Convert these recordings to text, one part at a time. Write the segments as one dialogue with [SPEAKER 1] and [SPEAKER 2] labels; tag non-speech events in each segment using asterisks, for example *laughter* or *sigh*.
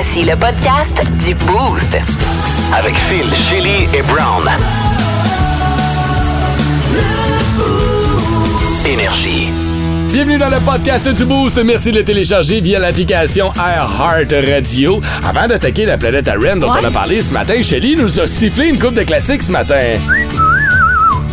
[SPEAKER 1] Voici le podcast du Boost.
[SPEAKER 2] Avec Phil, Chili et Brown. Énergie.
[SPEAKER 3] Bienvenue dans le podcast du Boost. Merci de le télécharger via l'application iHeart Radio. Avant d'attaquer la planète Aren dont on a parlé ce matin, Shelly nous a sifflé une coupe de classiques ce matin.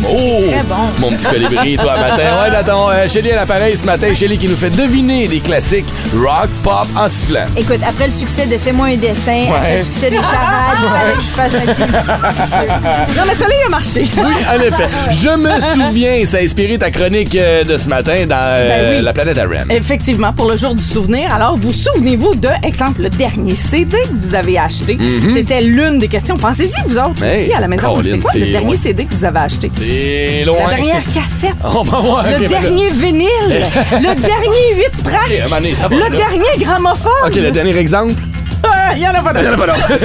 [SPEAKER 3] Oh!
[SPEAKER 4] très bon.
[SPEAKER 3] Mon petit colibri, toi, matin. Ouais, Nathan, euh, Shelly à l'appareil ce matin. Shelly qui nous fait deviner des classiques rock, pop en sifflant.
[SPEAKER 4] Écoute, après le succès de Fais-moi un dessin, après le succès des charades, il fallait que je fasse un petit...
[SPEAKER 5] Non, mais ça, là, il a marché.
[SPEAKER 3] Oui, en effet. Je me souviens, ça a inspiré ta chronique euh, de ce matin dans euh,
[SPEAKER 5] Ben oui.
[SPEAKER 3] la planète Aren.
[SPEAKER 5] Effectivement, pour le jour du souvenir. Alors, vous souvenez-vous de, exemple, le dernier CD que vous avez acheté? C'était l'une des questions. Pensez-y, vous autres,
[SPEAKER 3] Mhm. Hey,
[SPEAKER 5] ici, à la maison. C'était quoi
[SPEAKER 3] c'est
[SPEAKER 5] le dernier. CD que vous avez acheté?
[SPEAKER 3] C'est loin.
[SPEAKER 5] La dernière cassette.
[SPEAKER 3] Oh, ben ouais,
[SPEAKER 5] le
[SPEAKER 3] ben là.
[SPEAKER 5] dernier vinyle. *laughs* le dernier 8 tracks. Le
[SPEAKER 3] là.
[SPEAKER 5] dernier gramophone.
[SPEAKER 3] OK, le dernier exemple.
[SPEAKER 5] Ah, Il y en a pas
[SPEAKER 3] Il y en a
[SPEAKER 5] d'autre.
[SPEAKER 3] pas d'autre.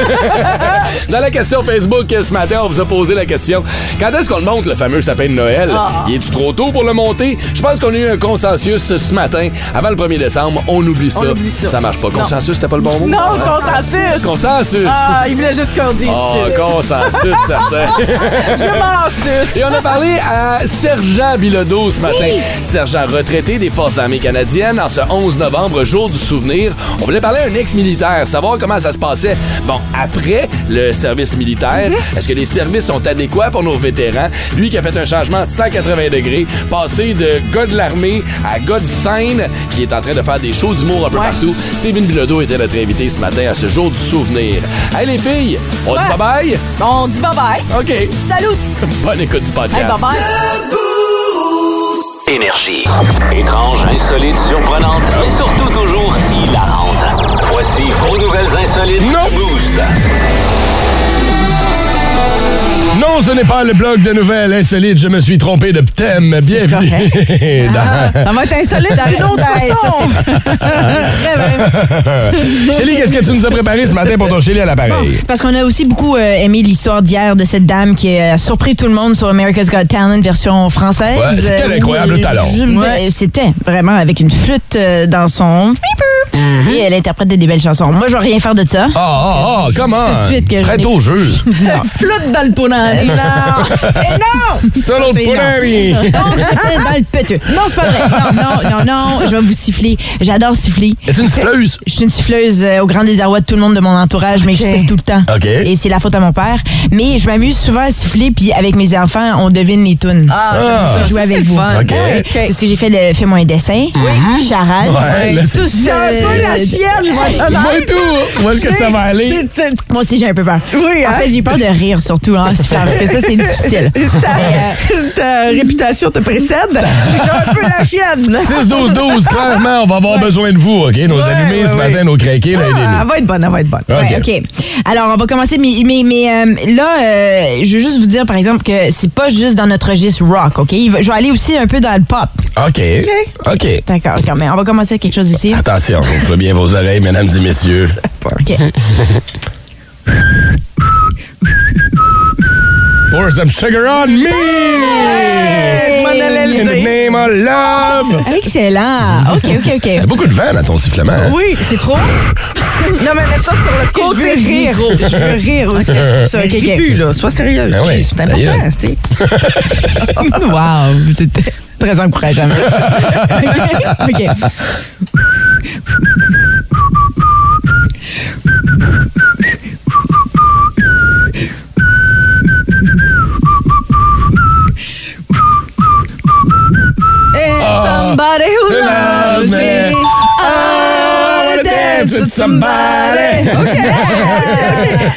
[SPEAKER 3] *laughs* Dans la question Facebook euh, ce matin, on vous a posé la question quand est-ce qu'on le monte, le fameux sapin de Noël?
[SPEAKER 5] Ah.
[SPEAKER 3] Il est-tu trop tôt pour le monter? Je pense qu'on a eu un consensus ce matin. Avant le 1er décembre, on oublie ça.
[SPEAKER 5] oublie ça.
[SPEAKER 3] marche pas. Consensus, c'était pas le bon mot?
[SPEAKER 5] Non, consensus.
[SPEAKER 3] Consensus.
[SPEAKER 5] Ah, il voulait juste qu'on dise
[SPEAKER 3] Oh,
[SPEAKER 5] sus.
[SPEAKER 3] consensus, *laughs* certain.
[SPEAKER 5] Je m'en suce.
[SPEAKER 3] Et on a parlé à Sergent Bilodeau ce matin. Sergent retraité des Forces armées canadiennes en ce 11 novembre, jour du souvenir. On voulait parler à un ex-militaire, savoir comment ça se passait. Bon, après le service militaire, est-ce que les services sont adéquats pour nos vétérans? Lui qui a fait un changement 180 degrés, passé de gars de l'armée à gars de scène, qui est en train de faire des shows d'humour un peu
[SPEAKER 5] Ouais.
[SPEAKER 3] partout. Steven Bilodeau était notre invité ce matin à ce jour du souvenir. Hey les filles, on dit bye-bye?
[SPEAKER 5] On dit bye-bye.
[SPEAKER 3] OK.
[SPEAKER 5] Salut. *laughs*
[SPEAKER 3] Bonne écoute du podcast.
[SPEAKER 5] Hey, bye-bye.
[SPEAKER 2] Énergie. Étrange, insolite, surprenante, mais surtout toujours hilarante. Voici vos nouvelles insolites
[SPEAKER 3] Non.
[SPEAKER 2] Boost.
[SPEAKER 3] Non, ce n'est pas le blog de nouvelles insolites. Je me suis trompé de thème. Bienvenue. *laughs* dans-
[SPEAKER 5] Ça va être insolite d'une autre *laughs*
[SPEAKER 4] Ben,
[SPEAKER 5] façon.
[SPEAKER 4] Très *laughs* bien.
[SPEAKER 3] Chélie, qu'est-ce que tu nous as préparé ce matin pour ton Chélie à l'appareil?
[SPEAKER 4] Parce qu'on a aussi beaucoup euh, aimé l'histoire d'hier de cette dame qui a surpris tout le monde sur America's Got Talent version française.
[SPEAKER 3] Ouais, quel
[SPEAKER 4] Euh,
[SPEAKER 3] incroyable talent.
[SPEAKER 5] Ouais.
[SPEAKER 4] C'était vraiment avec une flûte euh, dans son... Et elle interprétait des belles chansons. Moi, je vais rien faire de ça.
[SPEAKER 3] Ah, ah, ah, comment?
[SPEAKER 4] tout de suite que je
[SPEAKER 3] Prête au jeu.
[SPEAKER 5] Flotte dans le *laughs*
[SPEAKER 4] Non, non!
[SPEAKER 3] Solo de.
[SPEAKER 4] Donc, c'était dans le péteux. Non, c'est pas vrai. Non, non, non, non, je vais vous siffler. J'adore siffler.
[SPEAKER 3] Es-tu une siffleuse?
[SPEAKER 4] Je suis une siffleuse euh, au grand désarroi de tout le monde de mon entourage, mais je siffle tout le temps.
[SPEAKER 3] OK.
[SPEAKER 4] Et c'est la faute à mon père. Mais je m'amuse souvent à siffler, puis avec mes enfants, on devine les tunes.
[SPEAKER 5] Ah,
[SPEAKER 3] j'aime ça.
[SPEAKER 4] Je joue
[SPEAKER 5] Ça,
[SPEAKER 4] avec vous.
[SPEAKER 5] fun.
[SPEAKER 3] OK.
[SPEAKER 5] Ouais,
[SPEAKER 4] C'est ce que j'ai fait, le Fais-moi un dessin,
[SPEAKER 3] Ouais, là, c'est-
[SPEAKER 4] tous,
[SPEAKER 5] C'est un peu la
[SPEAKER 4] euh,
[SPEAKER 5] chienne, moi,
[SPEAKER 3] tout. Où est-ce que ça va aller?
[SPEAKER 4] Moi aussi, j'ai un peu peur.
[SPEAKER 5] Oui,
[SPEAKER 4] En
[SPEAKER 5] hein?
[SPEAKER 4] fait, j'ai peur de rire surtout en sifflant, *laughs* parce que ça, c'est difficile. *laughs*
[SPEAKER 5] Ta, ta réputation te précède. *laughs* C'est un peu la chienne.
[SPEAKER 3] 6-12-12, clairement, on va avoir besoin de vous, OK? Nos
[SPEAKER 5] Ouais,
[SPEAKER 3] allumés
[SPEAKER 5] ouais,
[SPEAKER 3] ce
[SPEAKER 5] ouais.
[SPEAKER 3] matin, nos craqués, là,
[SPEAKER 5] Ah, elle va être bonne, elle va être bonne.
[SPEAKER 3] OK.
[SPEAKER 4] Alors, on va commencer. Mais, mais, mais, euh, là, euh, je veux juste vous dire, par exemple, que c'est pas juste dans notre registre rock, OK? Je vais aller aussi un peu dans le pop.
[SPEAKER 3] OK. OK.
[SPEAKER 4] D'accord, d'accord. Mais on va commencer avec quelque chose ici.
[SPEAKER 3] Attention, ouvrez bien vos oreilles, mesdames et messieurs. *laughs*
[SPEAKER 4] OK.
[SPEAKER 3] Pour some sugar on me!
[SPEAKER 5] je le
[SPEAKER 3] In the name of love!
[SPEAKER 4] Excellent. OK, OK,
[SPEAKER 3] Il y a
[SPEAKER 4] OK.
[SPEAKER 3] beaucoup de vent dans ton sifflement. hein?
[SPEAKER 5] Oui.
[SPEAKER 4] C'est trop?
[SPEAKER 5] Non, mais mets-toi sur le
[SPEAKER 4] Je
[SPEAKER 5] côté
[SPEAKER 4] veux rire?
[SPEAKER 5] micro?
[SPEAKER 4] Je veux rire aussi. C'est ça, OK,
[SPEAKER 5] Ris
[SPEAKER 4] OK.
[SPEAKER 5] plus, là? Sois sérieuse.
[SPEAKER 3] Ben oui,
[SPEAKER 5] c'est important, *laughs* c'est.
[SPEAKER 4] Wow, c'était très encourageant. *laughs* OK. *laughs*
[SPEAKER 5] Somebody who loves me. I wanna dance with somebody. *laughs*
[SPEAKER 4] OK,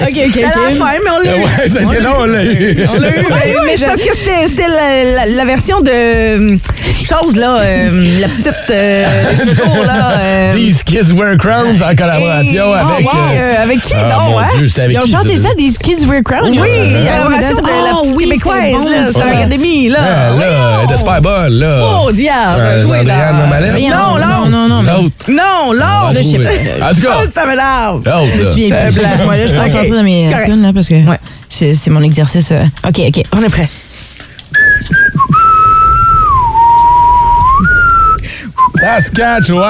[SPEAKER 4] OK, OK.
[SPEAKER 5] C'était la fin, mais on l'a eu.
[SPEAKER 3] Ouais, été long, on l'a eu.
[SPEAKER 5] On l'a eu, mais, mais c'est parce que c'était c'était la, la- la version de euh, chose là, euh, la petite euh, *laughs* courts là. euh,
[SPEAKER 3] These Kids Wear Crowns en collaboration
[SPEAKER 5] et-
[SPEAKER 3] avec.
[SPEAKER 5] oh, wow,
[SPEAKER 3] euh,
[SPEAKER 5] avec qui
[SPEAKER 3] ah,
[SPEAKER 5] non hein?
[SPEAKER 3] Dieu, c'était avec
[SPEAKER 4] Ils ont
[SPEAKER 3] qui,
[SPEAKER 4] chanté ça, des Kids Wear Crown.
[SPEAKER 5] Oui, la collaboration de la
[SPEAKER 4] Ah
[SPEAKER 5] petite
[SPEAKER 4] oui,
[SPEAKER 5] québécoise
[SPEAKER 4] c'était
[SPEAKER 5] là, sur l'Académie là.
[SPEAKER 3] Ah, là, elle était super bonne, là.
[SPEAKER 5] Oh diable,
[SPEAKER 3] Euh, Andréane
[SPEAKER 5] là. Non,
[SPEAKER 4] non, non, non.
[SPEAKER 3] L'autre.
[SPEAKER 5] Non, l'autre.
[SPEAKER 4] là, je sais
[SPEAKER 3] trouver.
[SPEAKER 4] Pas.
[SPEAKER 3] En tout cas,
[SPEAKER 5] Oh, ça m'énerve.
[SPEAKER 4] Je me
[SPEAKER 5] blanc.
[SPEAKER 4] Excuse-moi, là, je suis concentrée dans mes
[SPEAKER 5] C'est correct.
[SPEAKER 4] tunes, là, parce que
[SPEAKER 5] Ouais.
[SPEAKER 4] c'est c'est mon exercice. euh. OK, OK.
[SPEAKER 5] On est prêt.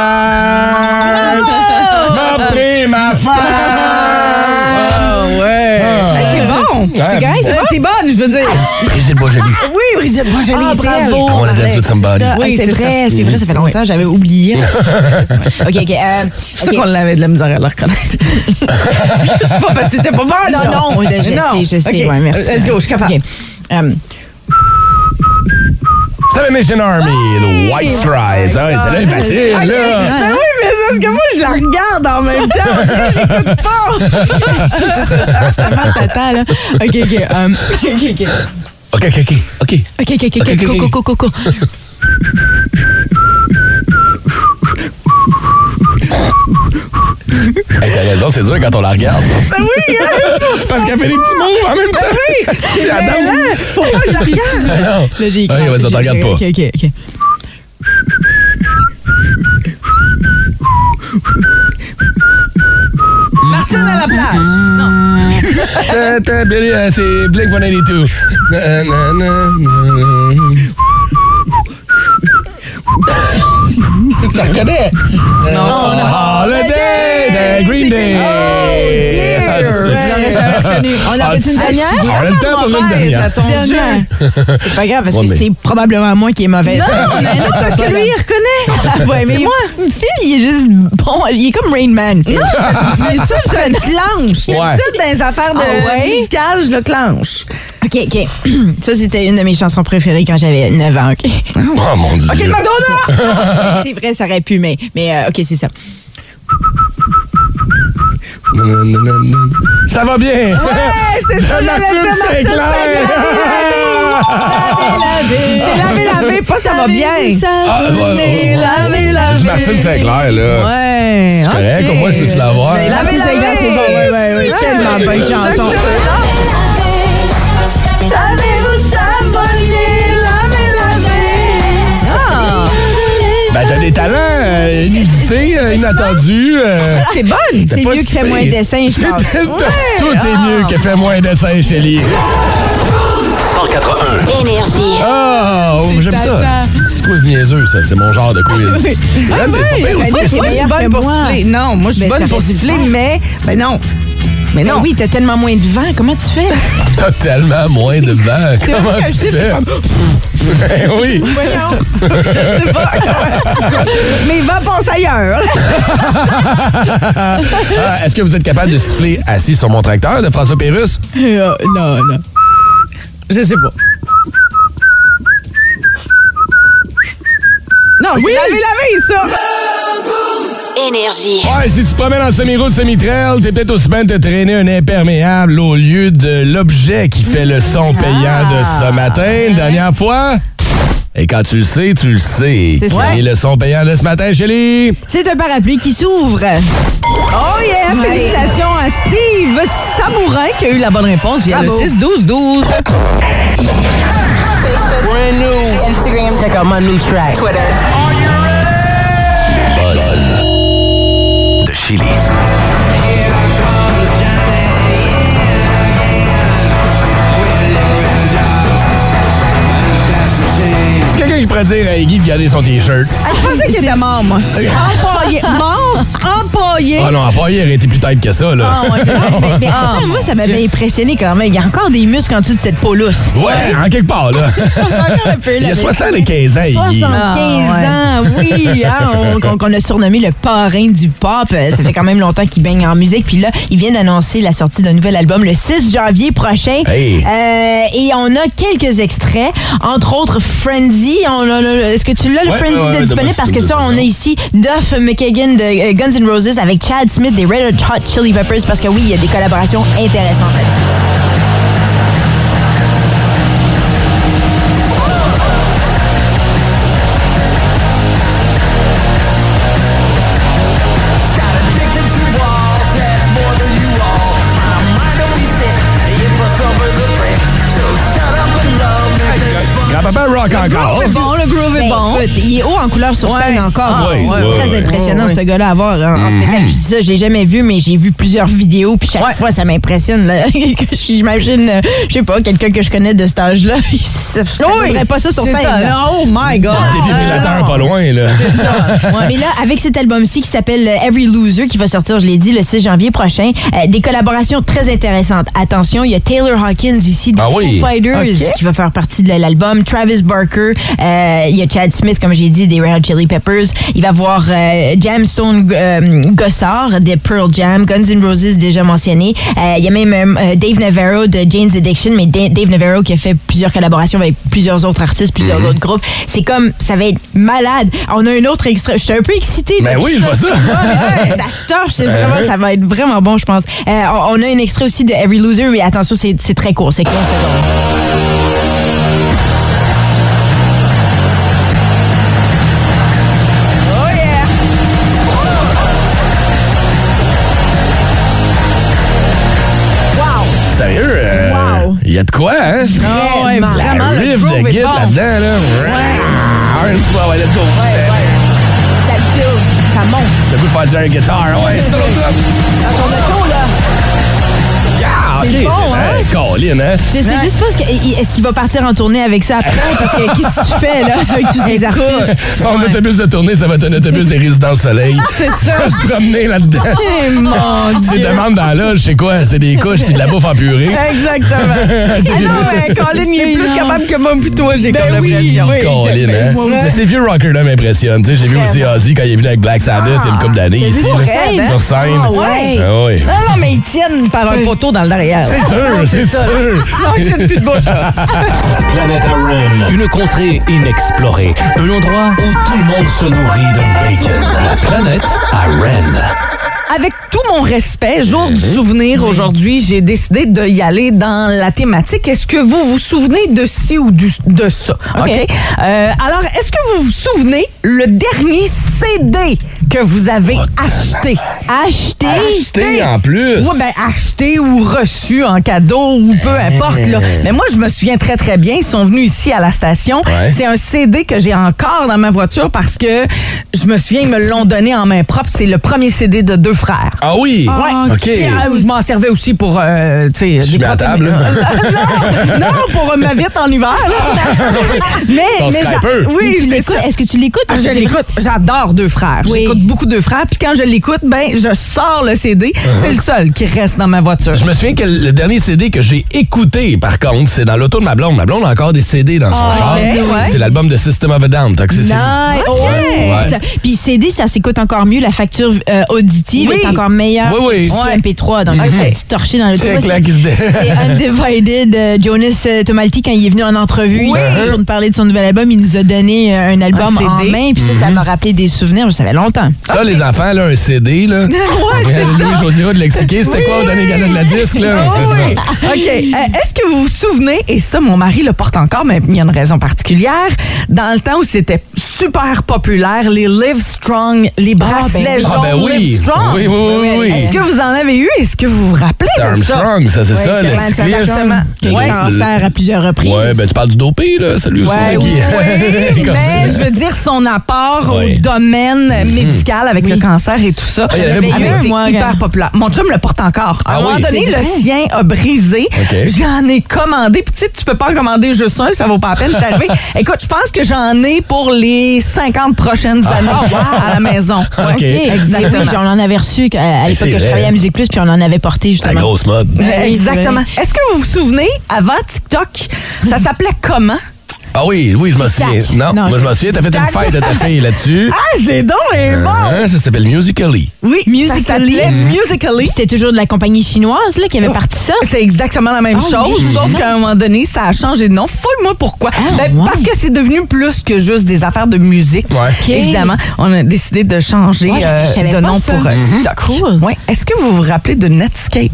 [SPEAKER 3] Saskatchewan! Tu m'as pris ma femme!
[SPEAKER 5] Bon. C'est correct, c'est
[SPEAKER 3] bon.
[SPEAKER 5] bon. T'es bonne, je veux dire. *laughs*
[SPEAKER 3] Brigitte Boisjoli.
[SPEAKER 5] Oui, Brigitte Boisjoli,
[SPEAKER 4] Ah, bravo.
[SPEAKER 3] I wanna dance with somebody.
[SPEAKER 4] Ça,
[SPEAKER 5] Oui,
[SPEAKER 4] ah, c'est
[SPEAKER 5] c'est
[SPEAKER 4] vrai, c'est vrai, ça fait longtemps, j'avais oublié. *laughs* OK, OK. euh,
[SPEAKER 5] C'est pour ça qu'on avait de la misère à le reconnaître. *laughs* c'est pas parce que t'étais pas bonne.
[SPEAKER 4] Non, non, je, sais, je sais. Ouais, merci.
[SPEAKER 5] Let's go, je suis capable.
[SPEAKER 4] OK.
[SPEAKER 3] Seven Army, le White Stripes. Ah ouais, celle-là est facile,
[SPEAKER 5] Ok.
[SPEAKER 3] là.
[SPEAKER 5] Ben oui, mais c'est parce que moi, je la regarde en même temps. J'écoute pas. *laughs*
[SPEAKER 4] c'est tellement tata, là. OK, OK. *laughs* euh, OK, OK.
[SPEAKER 3] OK, OK, OK. OK.
[SPEAKER 4] OK, OK, OK.
[SPEAKER 3] OK, OK,
[SPEAKER 4] Coco,
[SPEAKER 3] OK.
[SPEAKER 4] coco,
[SPEAKER 3] t'as raison, c'est dur quand on la regarde.
[SPEAKER 5] Ben oui, hein?
[SPEAKER 3] Parce qu'elle fait des petits mots en même temps.
[SPEAKER 5] oui.
[SPEAKER 3] C'est la dame.
[SPEAKER 5] là, que je la regarde.
[SPEAKER 3] Ah non.
[SPEAKER 4] Là, j'ai
[SPEAKER 3] OK, vas-y, on t'en regarde pas.
[SPEAKER 4] OK, OK, OK.
[SPEAKER 5] Martine à la plage. Non.
[SPEAKER 3] Euh, C'est Blink 182. Na- na- na- na- Je la reconnais.
[SPEAKER 5] Non, non.
[SPEAKER 3] Holiday de Green Day.
[SPEAKER 5] Oh, dear.
[SPEAKER 3] Ah,
[SPEAKER 5] l'aurais jamais reconnu.
[SPEAKER 4] On
[SPEAKER 3] Ah,
[SPEAKER 4] en fait
[SPEAKER 3] tu-
[SPEAKER 4] une dernière?
[SPEAKER 3] On a le temps pour une dernière.
[SPEAKER 4] C'est pas grave parce
[SPEAKER 3] Ouais,
[SPEAKER 4] que
[SPEAKER 3] mais-
[SPEAKER 4] c'est probablement moi qui est mauvaise.
[SPEAKER 5] Non, mais non, parce que lui, il reconnaît. *laughs*
[SPEAKER 4] ouais, mais
[SPEAKER 5] moi.
[SPEAKER 4] Phil, il est juste bon. Il est comme Rain Man. Phil.
[SPEAKER 5] Mais ça, je le clenche.
[SPEAKER 3] Ouais.
[SPEAKER 5] D'habitude, dans les affaires de
[SPEAKER 4] Ah ouais?
[SPEAKER 5] musicales, je le clenche.
[SPEAKER 4] OK, OK. *clears throat* Ça, c'était une de mes chansons préférées quand j'avais 9 ans, OK?
[SPEAKER 3] Oh mon Dieu.
[SPEAKER 5] OK, Madonna! *laughs*
[SPEAKER 4] c'est vrai, ça aurait pu, mais, mais euh, OK, c'est ça.
[SPEAKER 3] Ça va bien.
[SPEAKER 5] Ouais, c'est ça,
[SPEAKER 3] Martine
[SPEAKER 5] Martine
[SPEAKER 3] Sinclair.
[SPEAKER 5] C'est laver, laver, pas *laughs* ça va bien.
[SPEAKER 3] Ah,
[SPEAKER 5] Laver,
[SPEAKER 3] ouais.
[SPEAKER 5] laver,
[SPEAKER 3] C'est
[SPEAKER 5] laver.
[SPEAKER 3] du Martine Sinclair, là.
[SPEAKER 5] Ouais.
[SPEAKER 3] C'est correct, moins, je peux se l'avoir.
[SPEAKER 5] Mais laver.
[SPEAKER 4] Sinclair, c'est bon, ouais, ouais, ouais. C'est tellement bonne chanson.
[SPEAKER 3] Des talents euh, inusités, euh, inattendus. euh,
[SPEAKER 5] c'est bonne.
[SPEAKER 3] t'as
[SPEAKER 4] C'est
[SPEAKER 3] pas
[SPEAKER 4] mieux
[SPEAKER 3] si
[SPEAKER 4] que fait
[SPEAKER 3] pire.
[SPEAKER 4] moins de dessins, je
[SPEAKER 3] C'est-
[SPEAKER 4] pense.
[SPEAKER 3] tout-
[SPEAKER 5] Ouais.
[SPEAKER 3] Tout est
[SPEAKER 5] Ah.
[SPEAKER 3] mieux que fait moins d'essais, Shelly.
[SPEAKER 2] 181.
[SPEAKER 1] Énergie.
[SPEAKER 3] Ah, oh, j'aime ça. Petit quiz niaiseux, ça. C'est mon genre de quiz.
[SPEAKER 5] Ah
[SPEAKER 3] t'es pas pire
[SPEAKER 5] Ben,
[SPEAKER 3] aussi
[SPEAKER 5] moi,
[SPEAKER 3] que
[SPEAKER 5] je suis
[SPEAKER 4] meilleure
[SPEAKER 5] bonne
[SPEAKER 4] que
[SPEAKER 5] pour
[SPEAKER 4] moi.
[SPEAKER 5] siffler. Non, moi, je suis
[SPEAKER 4] Ben,
[SPEAKER 5] bonne
[SPEAKER 4] t'aurais
[SPEAKER 5] pour
[SPEAKER 4] dû
[SPEAKER 5] siffler,
[SPEAKER 4] faire.
[SPEAKER 5] mais... Ben non. Mais
[SPEAKER 4] Mais
[SPEAKER 5] non.
[SPEAKER 4] oui, t'as tellement moins de vent. Comment tu fais? *laughs*
[SPEAKER 3] T'as tellement moins de vent. Comment
[SPEAKER 4] vrai
[SPEAKER 3] tu
[SPEAKER 4] chiffre,
[SPEAKER 3] fais? Ben oui.
[SPEAKER 5] Voyons. Je sais pas. *laughs* Mais il va passer ailleurs. *laughs*
[SPEAKER 3] Ah, Est-ce que vous êtes capable de siffler assis sur mon tracteur de François Pérusse?
[SPEAKER 4] non, non.
[SPEAKER 5] Je sais pas. Non, c'est laver, laver, ça.
[SPEAKER 1] Énergie.
[SPEAKER 3] Ouais, si tu te promènes en semi-route, semi-trail, t'es peut-être aussi bien de te traîner un imperméable au lieu de l'objet qui fait le son payant de ce matin. Dernière fois. Et quand tu le sais, tu le sais.
[SPEAKER 4] C'est ça.
[SPEAKER 3] Est le son payant de ce matin, Chélie?
[SPEAKER 4] C'est un parapluie qui s'ouvre.
[SPEAKER 5] Oh yeah!
[SPEAKER 4] Ouais.
[SPEAKER 5] Félicitations à Steve Samourin qui a eu la bonne réponse via
[SPEAKER 4] Bravo.
[SPEAKER 5] le 6-12-12.
[SPEAKER 1] Instagram.
[SPEAKER 6] Check out my new track.
[SPEAKER 1] Twitter.
[SPEAKER 2] Chili.
[SPEAKER 3] C'est quelqu'un qui pourrait dire à Iggy de garder son T-shirt?
[SPEAKER 5] Ah, je pensais qu'il était mort, moi. Empaillé. Mort, empaillé.
[SPEAKER 3] Ah non, il aurait été plus tête que ça, là.
[SPEAKER 5] Ah, ouais, c'est vrai. *laughs*
[SPEAKER 4] Mais, mais
[SPEAKER 5] Ah,
[SPEAKER 4] attends, moi, ça m'avait impressionné quand même. Il y a encore des muscles en dessous de cette peau lousse.
[SPEAKER 3] Ouais, en quelque part, là. *laughs*
[SPEAKER 4] Un peu, là,
[SPEAKER 3] Il y a
[SPEAKER 4] mais-
[SPEAKER 3] 75 ans, Iggy.
[SPEAKER 4] 75
[SPEAKER 5] Ah,
[SPEAKER 4] ans, oui, hein, on- qu'on a surnommé le parrain du pop. Euh, Ça fait quand même longtemps qu'il baigne en musique. Puis là, il vient d'annoncer la sortie d'un nouvel album le 6 janvier prochain.
[SPEAKER 3] Hey.
[SPEAKER 4] Euh, et on a quelques extraits, entre autres Frenzy. Est-ce que tu l'as, le
[SPEAKER 3] Ouais,
[SPEAKER 4] Frenzy
[SPEAKER 3] ouais,
[SPEAKER 4] disponible? Parce que ça, on a ici Duff McKagan de euh, Guns N' Roses avec Chad Smith des Red Hot Chili Peppers. Parce que oui, il y a des collaborations intéressantes là-dessus.
[SPEAKER 3] Grand-papa rock encore.
[SPEAKER 5] C'est bon, le groove est
[SPEAKER 4] Ben,
[SPEAKER 5] bon.
[SPEAKER 4] écoute, il est en couleur sur scène encore.
[SPEAKER 5] Ah,
[SPEAKER 3] ouais,
[SPEAKER 4] très impressionnant, ce gars-là, à voir hein, en spectacle. Je dis ça, je l'ai jamais vu, mais j'ai vu plusieurs vidéos, puis chaque fois, ça m'impressionne. *laughs* J'imagine, euh, je sais pas, quelqu'un que je connais de cet âge-là, *laughs* ça, ça
[SPEAKER 5] Oui,
[SPEAKER 4] donnerait pas ça sur scène.
[SPEAKER 5] ça.
[SPEAKER 4] là.
[SPEAKER 5] Oh my God.
[SPEAKER 3] Défibrillateur pas loin, là.
[SPEAKER 4] Mais là, avec cet album-ci qui s'appelle euh, Every Loser, qui va sortir, je l'ai dit, le 6 janvier prochain, euh, des collaborations très intéressantes. Attention, il y a Taylor Hawkins ici, des
[SPEAKER 3] Ah oui.
[SPEAKER 4] Foo Fighters, qui va faire partie de l'album. Travis Barker, euh, il y a Chad Smith, comme j'ai dit, des Red Hot Chili Peppers. Il va y avoir euh, Jamstone euh, Gossard, de Pearl Jam, Guns N' Roses, déjà mentionné. Euh, il y a même euh, Dave Navarro de Jane's Addiction, mais Da- Dave Navarro qui a fait plusieurs collaborations avec plusieurs autres artistes, plusieurs
[SPEAKER 3] Mhm.
[SPEAKER 4] autres groupes. C'est comme, ça va être malade. On a un autre extrait. Je suis un peu excitée.
[SPEAKER 3] Ben
[SPEAKER 4] de
[SPEAKER 3] oui, je vois ça. *laughs*
[SPEAKER 4] Ça torche, c'est vraiment, ça va être vraiment bon, je pense. On, on a un extrait aussi de Every Loser, mais attention, c'est c'est très court, c'est 15 secondes.
[SPEAKER 3] Y a de quoi, hein?
[SPEAKER 5] Ah ouais,
[SPEAKER 4] Vraiment.
[SPEAKER 5] vraiment, le
[SPEAKER 3] riff de guide
[SPEAKER 5] bon.
[SPEAKER 3] là-dedans, là. Ouais. Ouais, ouais, let's go.
[SPEAKER 4] Ça build, ça monte.
[SPEAKER 3] T'as goût de faire du air guitar, ouais. Solo drum.
[SPEAKER 4] Dans ton auto, là. C'est bon, hein?
[SPEAKER 3] hey, Colin, hein?
[SPEAKER 4] Je sais juste pas, est-ce qu'il va partir en tournée avec ça après? Parce que qu'est-ce que tu *laughs* fais, là, avec tous ces artistes?
[SPEAKER 3] Son autobus de tournée, ça va être un autobus des résidences soleil. *laughs*
[SPEAKER 5] C'est ça.
[SPEAKER 3] va se promener là-dedans.
[SPEAKER 5] Eh, *laughs* mon
[SPEAKER 3] Tu
[SPEAKER 5] Dieu.
[SPEAKER 3] demandes dans la loge, c'est quoi? C'est des couches puis de la bouffe en purée.
[SPEAKER 5] Exactement. ah non, mais Colin, il est plus
[SPEAKER 4] Non.
[SPEAKER 5] capable que moi puis toi, j'ai
[SPEAKER 4] Ben
[SPEAKER 5] comme
[SPEAKER 4] oui,
[SPEAKER 5] l'impression.
[SPEAKER 4] oui.
[SPEAKER 3] Colin,
[SPEAKER 4] Ben,
[SPEAKER 3] hein? Ces vieux rockers-là m'impressionnent. Tu sais, J'ai vu aussi Ozzy quand il est venu avec Black Sabbath il y a une couple d'années ici.
[SPEAKER 4] sur scène, hein?
[SPEAKER 3] Sur scène.
[SPEAKER 4] Ah ouais.
[SPEAKER 3] Ah oui.
[SPEAKER 5] Non, non, mais ils tiennent par un poteau dans le derrière.
[SPEAKER 3] C'est sûr, c'est sûr. *laughs*
[SPEAKER 5] Sinon, ils tiennent plus de bout. *laughs*
[SPEAKER 2] Planète à Ren, une contrée inexplorée, un endroit où tout le monde se nourrit de bacon. La planète à Ren.
[SPEAKER 5] Avec tout mon respect, jour du souvenir aujourd'hui, j'ai décidé de y aller dans la thématique. Est-ce que vous vous souvenez de ci ou du- de ça? OK. Euh, alors, est-ce que vous vous souvenez le dernier CD que vous avez acheté?
[SPEAKER 4] Acheter.
[SPEAKER 3] Acheté en plus.
[SPEAKER 5] Oui, ben acheté ou reçu en cadeau ou peu importe. Là. Mais moi, je me souviens très, très bien. Ils sont venus ici à la station.
[SPEAKER 3] Ouais.
[SPEAKER 5] C'est un CD que j'ai encore dans ma voiture parce que je me souviens, ils me l'ont donné en main propre. C'est le premier CD de deux frères.
[SPEAKER 3] Ah oui?
[SPEAKER 5] Ouais.
[SPEAKER 3] OK.
[SPEAKER 5] Puis, euh, je m'en servais aussi pour, euh, tu sais,
[SPEAKER 3] à table, là. *laughs*
[SPEAKER 5] non, non, pour euh, ma vite en hiver. là. *laughs* mais, mais
[SPEAKER 3] scraper.
[SPEAKER 5] oui.
[SPEAKER 4] Est-ce que tu l'écoutes?
[SPEAKER 5] Ah, je l'écoute. J'adore Deux Frères.
[SPEAKER 4] Oui.
[SPEAKER 5] J'écoute beaucoup Deux Frères. Puis quand je l'écoute, ben, je sors le CD. C'est le seul qui reste dans ma voiture.
[SPEAKER 3] Uh-huh. Je me souviens que le dernier CD que j'ai écouté, par contre, c'est dans l'auto de ma blonde. Ma blonde a encore des CD dans son char.
[SPEAKER 5] ouais, ouais.
[SPEAKER 3] C'est l'album de System of a Down. Accès-
[SPEAKER 4] Nice.
[SPEAKER 5] Ok.
[SPEAKER 4] Ouais.
[SPEAKER 3] Ouais.
[SPEAKER 4] Ça- Puis CD, ça s'écoute encore mieux. La facture euh, auditive
[SPEAKER 5] Oui.
[SPEAKER 4] est encore meilleure
[SPEAKER 3] Oui, oui.
[SPEAKER 4] que ce qui est
[SPEAKER 5] Ouais.
[SPEAKER 4] MP3. Donc,
[SPEAKER 5] Ok.
[SPEAKER 4] c'est tu torché dans le
[SPEAKER 3] C'est
[SPEAKER 4] Undivided. euh, Jonas euh, Tomalti, quand il est venu en entrevue
[SPEAKER 5] Oui.
[SPEAKER 4] il- pour nous parler de son nouvel album, il nous a donné euh, un album
[SPEAKER 5] Un
[SPEAKER 4] en main. Puis ça, ça m'a rappelé des souvenirs. Ça fait longtemps.
[SPEAKER 3] Ça, les enfants, là, un CD, là. *laughs* Louis José de l'expliquer. C'était quoi au dernier gala de la disque, là?
[SPEAKER 5] Ah
[SPEAKER 3] C'est
[SPEAKER 5] oui.
[SPEAKER 3] ça.
[SPEAKER 5] OK. Euh, Est-ce que vous vous souvenez, et ça, mon mari le porte encore, mais il y a une raison particulière, dans le temps où c'était super populaire, les Live Strong, les bracelets
[SPEAKER 4] ben-
[SPEAKER 5] jaunes
[SPEAKER 3] Ah, ben oui.
[SPEAKER 5] Live Strong.
[SPEAKER 3] Oui, oui, oui, oui.
[SPEAKER 5] Est-ce que vous en avez eu? Est-ce que vous vous rappelez
[SPEAKER 3] C'est? Armstrong, ça, c'est
[SPEAKER 4] Ouais,
[SPEAKER 3] ça, le cycliste.
[SPEAKER 4] Armstrong, Qui a eu
[SPEAKER 5] Ouais.
[SPEAKER 4] cancer à plusieurs reprises.
[SPEAKER 3] Ouais, ben tu parles du dopé, là, celui aussi.
[SPEAKER 4] Ouais,
[SPEAKER 5] Oui, *laughs* mais je veux dire son apport
[SPEAKER 3] Ouais.
[SPEAKER 5] au domaine médical avec le cancer et tout ça.
[SPEAKER 3] Ah, il y en avait beaucoup.
[SPEAKER 5] avait été
[SPEAKER 4] Moi,
[SPEAKER 5] hyper populaire. Mon chum le porte encore. À
[SPEAKER 3] Ah
[SPEAKER 5] un moment
[SPEAKER 3] oui?
[SPEAKER 5] donné, le sien a brisé. J'en ai commandé. Puis tu sais, tu peux pas en commander juste un, ça vaut pas la peine d'arriver. *laughs* Écoute, je pense que j'en ai pour les 50 prochaines années à la maison.
[SPEAKER 3] Ah, *laughs* OK.
[SPEAKER 5] Exactement.
[SPEAKER 4] Oui, on en avait reçu euh, à l'époque que je travaillais à Musique Plus, puis on en avait porté
[SPEAKER 3] La
[SPEAKER 4] justement.
[SPEAKER 3] grosse mode.
[SPEAKER 4] Oui,
[SPEAKER 5] Exactement. Est-ce que vous vous souvenez, avant TikTok, ça s'appelait comment?
[SPEAKER 3] Ah oui, oui, je me souviens. Non,
[SPEAKER 4] Non,
[SPEAKER 3] moi je me souviens, t'as fait une fête de ta fille là-dessus. *laughs*
[SPEAKER 5] Ah, c'est donc et bon!
[SPEAKER 3] Hein, ça s'appelle Musically.
[SPEAKER 5] Oui,
[SPEAKER 4] Musical.ly.
[SPEAKER 5] ça s'appelait Musically.
[SPEAKER 4] C'était toujours de la compagnie chinoise là, qui avait parti ça.
[SPEAKER 5] C'est exactement la même
[SPEAKER 4] Ah,
[SPEAKER 5] chose,
[SPEAKER 4] oui,
[SPEAKER 5] sauf qu'à un moment donné, ça a changé de nom. Fouille-moi pourquoi. Ben,
[SPEAKER 4] ouais.
[SPEAKER 5] Parce que c'est devenu plus que juste des affaires de musique.
[SPEAKER 3] Ouais.
[SPEAKER 4] Ok.
[SPEAKER 5] Évidemment, on a décidé de changer
[SPEAKER 4] Ouais,
[SPEAKER 5] euh, de nom
[SPEAKER 4] ça.
[SPEAKER 5] pour euh,
[SPEAKER 4] Mhm.
[SPEAKER 5] TikTok.
[SPEAKER 4] Cool.
[SPEAKER 5] Ouais. Est-ce que vous vous rappelez de Netscape?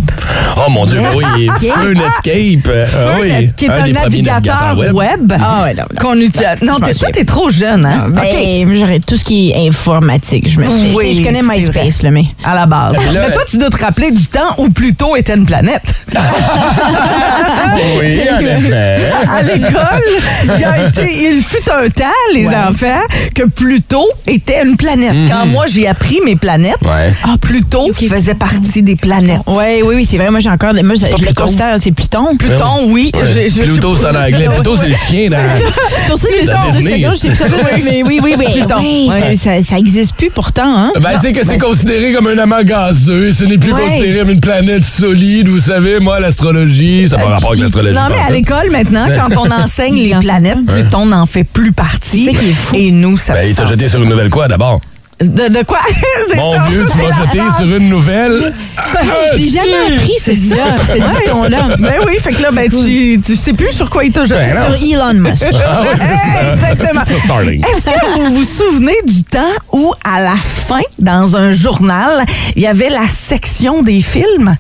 [SPEAKER 3] Oh mon Dieu, oui, il est feu Netscape. Euh, ah oui,
[SPEAKER 5] Net- qui est un, navigateur web,
[SPEAKER 4] Ah ouais, non, non.
[SPEAKER 5] qu'on utilise. Non,
[SPEAKER 4] m'en
[SPEAKER 5] t'es- toi, t'es trop jeune, hein?
[SPEAKER 4] Ben,
[SPEAKER 5] OK.
[SPEAKER 4] j'aurais tout ce qui est informatique, je me suis.
[SPEAKER 5] Oui,
[SPEAKER 4] je connais MySpace, là, mais.
[SPEAKER 5] À la base.
[SPEAKER 3] là,
[SPEAKER 5] mais toi, tu dois te rappeler du temps où Pluto était une planète. *laughs*
[SPEAKER 3] Oui, *laughs* en effet.
[SPEAKER 5] à l'école, il, a été- il fut un temps, les enfants, que Pluto était une planète. Quand moi, j'ai appris mes planètes,
[SPEAKER 3] Mhm. Ouais.
[SPEAKER 5] ah, Pluto faisait partie des planètes.
[SPEAKER 4] Oui, oui, oui, c'est vrai. Moi, j'ai encore. Moi, je, je le
[SPEAKER 3] Pluton.
[SPEAKER 4] considère, c'est Pluton.
[SPEAKER 5] Pluton, oui.
[SPEAKER 3] Ouais.
[SPEAKER 5] je- je-
[SPEAKER 3] Pluto, c'est en anglais. *laughs* Pluto, c'est le chien dans. *laughs*
[SPEAKER 4] Pour ça, j'ai
[SPEAKER 3] La
[SPEAKER 4] ça en deux secondes, je sais
[SPEAKER 3] c'est-
[SPEAKER 4] pas, mais oui, oui, oui.
[SPEAKER 5] Pluton.
[SPEAKER 4] oui,
[SPEAKER 5] Ouais.
[SPEAKER 4] ça, ça, existe plus pourtant, hein?
[SPEAKER 3] Ben, c'est que c'est considéré comme un amas gazeux. Ce n'est plus
[SPEAKER 4] Ouais.
[SPEAKER 3] considéré comme une planète solide. Vous savez, moi, l'astrologie, ça n'a pas rapport avec l'astrologie.
[SPEAKER 5] Non, mais à l'école, maintenant, quand on enseigne *laughs* les planètes, Pluton n'en fait plus partie.
[SPEAKER 4] C'est qui fou.
[SPEAKER 5] Et nous, ça
[SPEAKER 3] Ben, il t'a jeté sur une nouvelle quoi, d'abord?
[SPEAKER 5] De, de quoi? *laughs* C'est
[SPEAKER 3] Mon
[SPEAKER 5] ça,
[SPEAKER 3] vieux, tu
[SPEAKER 5] c'est
[SPEAKER 3] sur une nouvelle?
[SPEAKER 4] Je l'ai jamais appris, celui-là, ce dicton-là. *laughs*
[SPEAKER 5] Ben oui, fait que là, ben, tu, tu sais plus sur quoi il t'a jeté.
[SPEAKER 3] Ben.
[SPEAKER 4] Sur Elon Musk. *laughs*
[SPEAKER 3] Ah c'est ça.
[SPEAKER 5] Exactement.
[SPEAKER 3] Sur.
[SPEAKER 5] Est-ce que vous vous souvenez du temps où, à la fin, dans un journal, il y avait la section des films?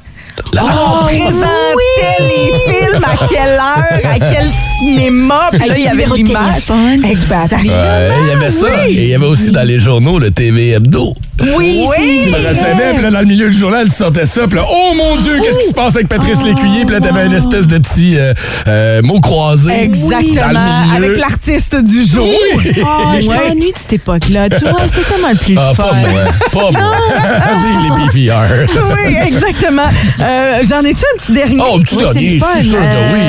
[SPEAKER 3] Là.
[SPEAKER 5] On présentait les films, à quelle heure, à quel cinéma, puis là, il y avait l'image. Exactement.
[SPEAKER 3] Ouais, il y avait ça.
[SPEAKER 5] Oui.
[SPEAKER 3] Et il y avait aussi dans les journaux le TV Hebdo.
[SPEAKER 5] Oui,
[SPEAKER 3] Tu me recevais, puis là, dans le milieu du journal, tu sortais ça, puis là, oh mon Dieu, qu'est-ce qui se passe avec Patrice Lécuyer? Puis là, t'avais une espèce de petit euh, euh, mot croisé. Dans
[SPEAKER 5] Exactement,
[SPEAKER 3] le milieu.
[SPEAKER 5] avec l'artiste du jour.
[SPEAKER 3] Oui.
[SPEAKER 4] Oh, je *laughs*
[SPEAKER 5] Ouais.
[SPEAKER 4] m'ennuie de cette époque-là. Tu vois, c'était tellement le plus
[SPEAKER 3] Ah,
[SPEAKER 4] fun.
[SPEAKER 3] pas moi. Pas *laughs* moi. *laughs* Les PVR.
[SPEAKER 5] oui, exactement. Euh, J'en ai-tu un petit dernier?
[SPEAKER 3] Oh, un petit
[SPEAKER 4] Oui, c'est
[SPEAKER 3] dernier, je suis sûr que oui.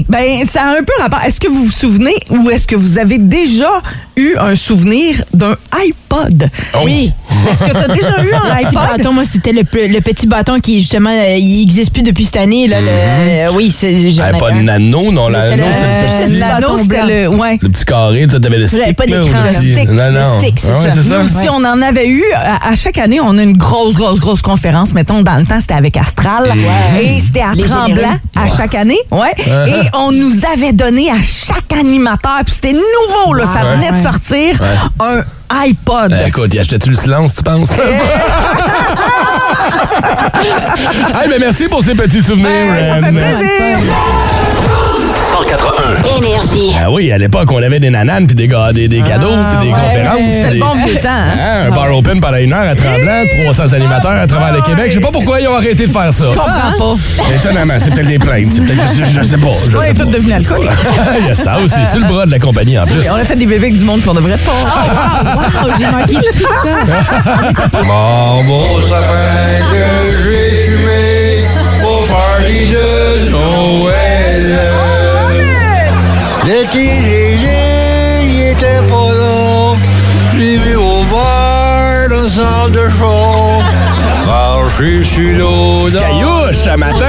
[SPEAKER 5] OK. Ben, ça a un peu rapport. Est-ce que vous vous souvenez ou est-ce que vous avez déjà eu un souvenir d'un iPod?
[SPEAKER 3] Oh.
[SPEAKER 4] Oui.
[SPEAKER 5] Est-ce que tu as déjà eu un
[SPEAKER 4] petit
[SPEAKER 5] iPod?
[SPEAKER 4] bâton, moi, c'était le, pe- le petit bâton qui, justement, euh, il n'existe plus depuis cette année. Là, le- euh, oui, c'est.
[SPEAKER 3] Ah,
[SPEAKER 4] avais
[SPEAKER 3] pas de
[SPEAKER 4] un.
[SPEAKER 3] nano, non. La
[SPEAKER 4] C'était
[SPEAKER 3] nano,
[SPEAKER 4] le-
[SPEAKER 3] c'était
[SPEAKER 4] le
[SPEAKER 5] Nano, c'était le. Ouais.
[SPEAKER 3] Le petit carré, toi, t'avais le stick.
[SPEAKER 4] pas d'écran, stick,
[SPEAKER 3] Non,
[SPEAKER 4] le
[SPEAKER 3] non.
[SPEAKER 4] stick, c'est
[SPEAKER 3] Ah ouais,
[SPEAKER 4] ça.
[SPEAKER 3] c'est ça.
[SPEAKER 5] Nous, si on en avait eu, à, à chaque année, on a une grosse, grosse, grosse conférence. Mettons, dans le temps, c'était avec Astral. Et c'était à
[SPEAKER 4] Les
[SPEAKER 5] Tremblant
[SPEAKER 4] généreux.
[SPEAKER 5] à chaque année. Ouais. Et on nous avait donné à chaque animateur, puis c'était nouveau, là, ça venait de
[SPEAKER 4] Ouais.
[SPEAKER 5] sortir, un iPod.
[SPEAKER 3] Euh, écoute, y achetais-tu le silence, tu penses? *laughs* hey, mais merci pour ces petits souvenirs,
[SPEAKER 5] Ouais, ça fait plaisir.
[SPEAKER 2] 181.
[SPEAKER 1] Énergie.
[SPEAKER 3] Ah oui, à l'époque, on avait des nananes, puis des, des, des cadeaux, puis des
[SPEAKER 4] ouais.
[SPEAKER 3] conférences.
[SPEAKER 5] C'était
[SPEAKER 3] puis
[SPEAKER 5] le
[SPEAKER 3] des-
[SPEAKER 5] bon vieux temps. hein?
[SPEAKER 3] Hein, un bar open pendant une heure à Tremblant, 300 animateurs à travers le Québec. Je sais pas pourquoi ils ont arrêté de faire ça.
[SPEAKER 5] Je comprends pas.
[SPEAKER 3] Étonnamment, c'est peut-être des plaintes. C'est peut-être, je, je sais pas. Je
[SPEAKER 5] On
[SPEAKER 3] sais
[SPEAKER 5] est
[SPEAKER 3] pas.
[SPEAKER 5] tous devenus alcooliques. *laughs*
[SPEAKER 3] Il y a ça aussi, sur le bras de la compagnie en plus.
[SPEAKER 5] Et on a fait des bébés avec du monde qu'on devrait pas.
[SPEAKER 4] Wow, j'ai manqué tout ça. *laughs*
[SPEAKER 6] Mon beau sapin que j'ai fumé L'été, il était pas là. J'ai vu au bar le sang de chaud. Marcher sur l'eau dans
[SPEAKER 3] Caillouche, ce matin!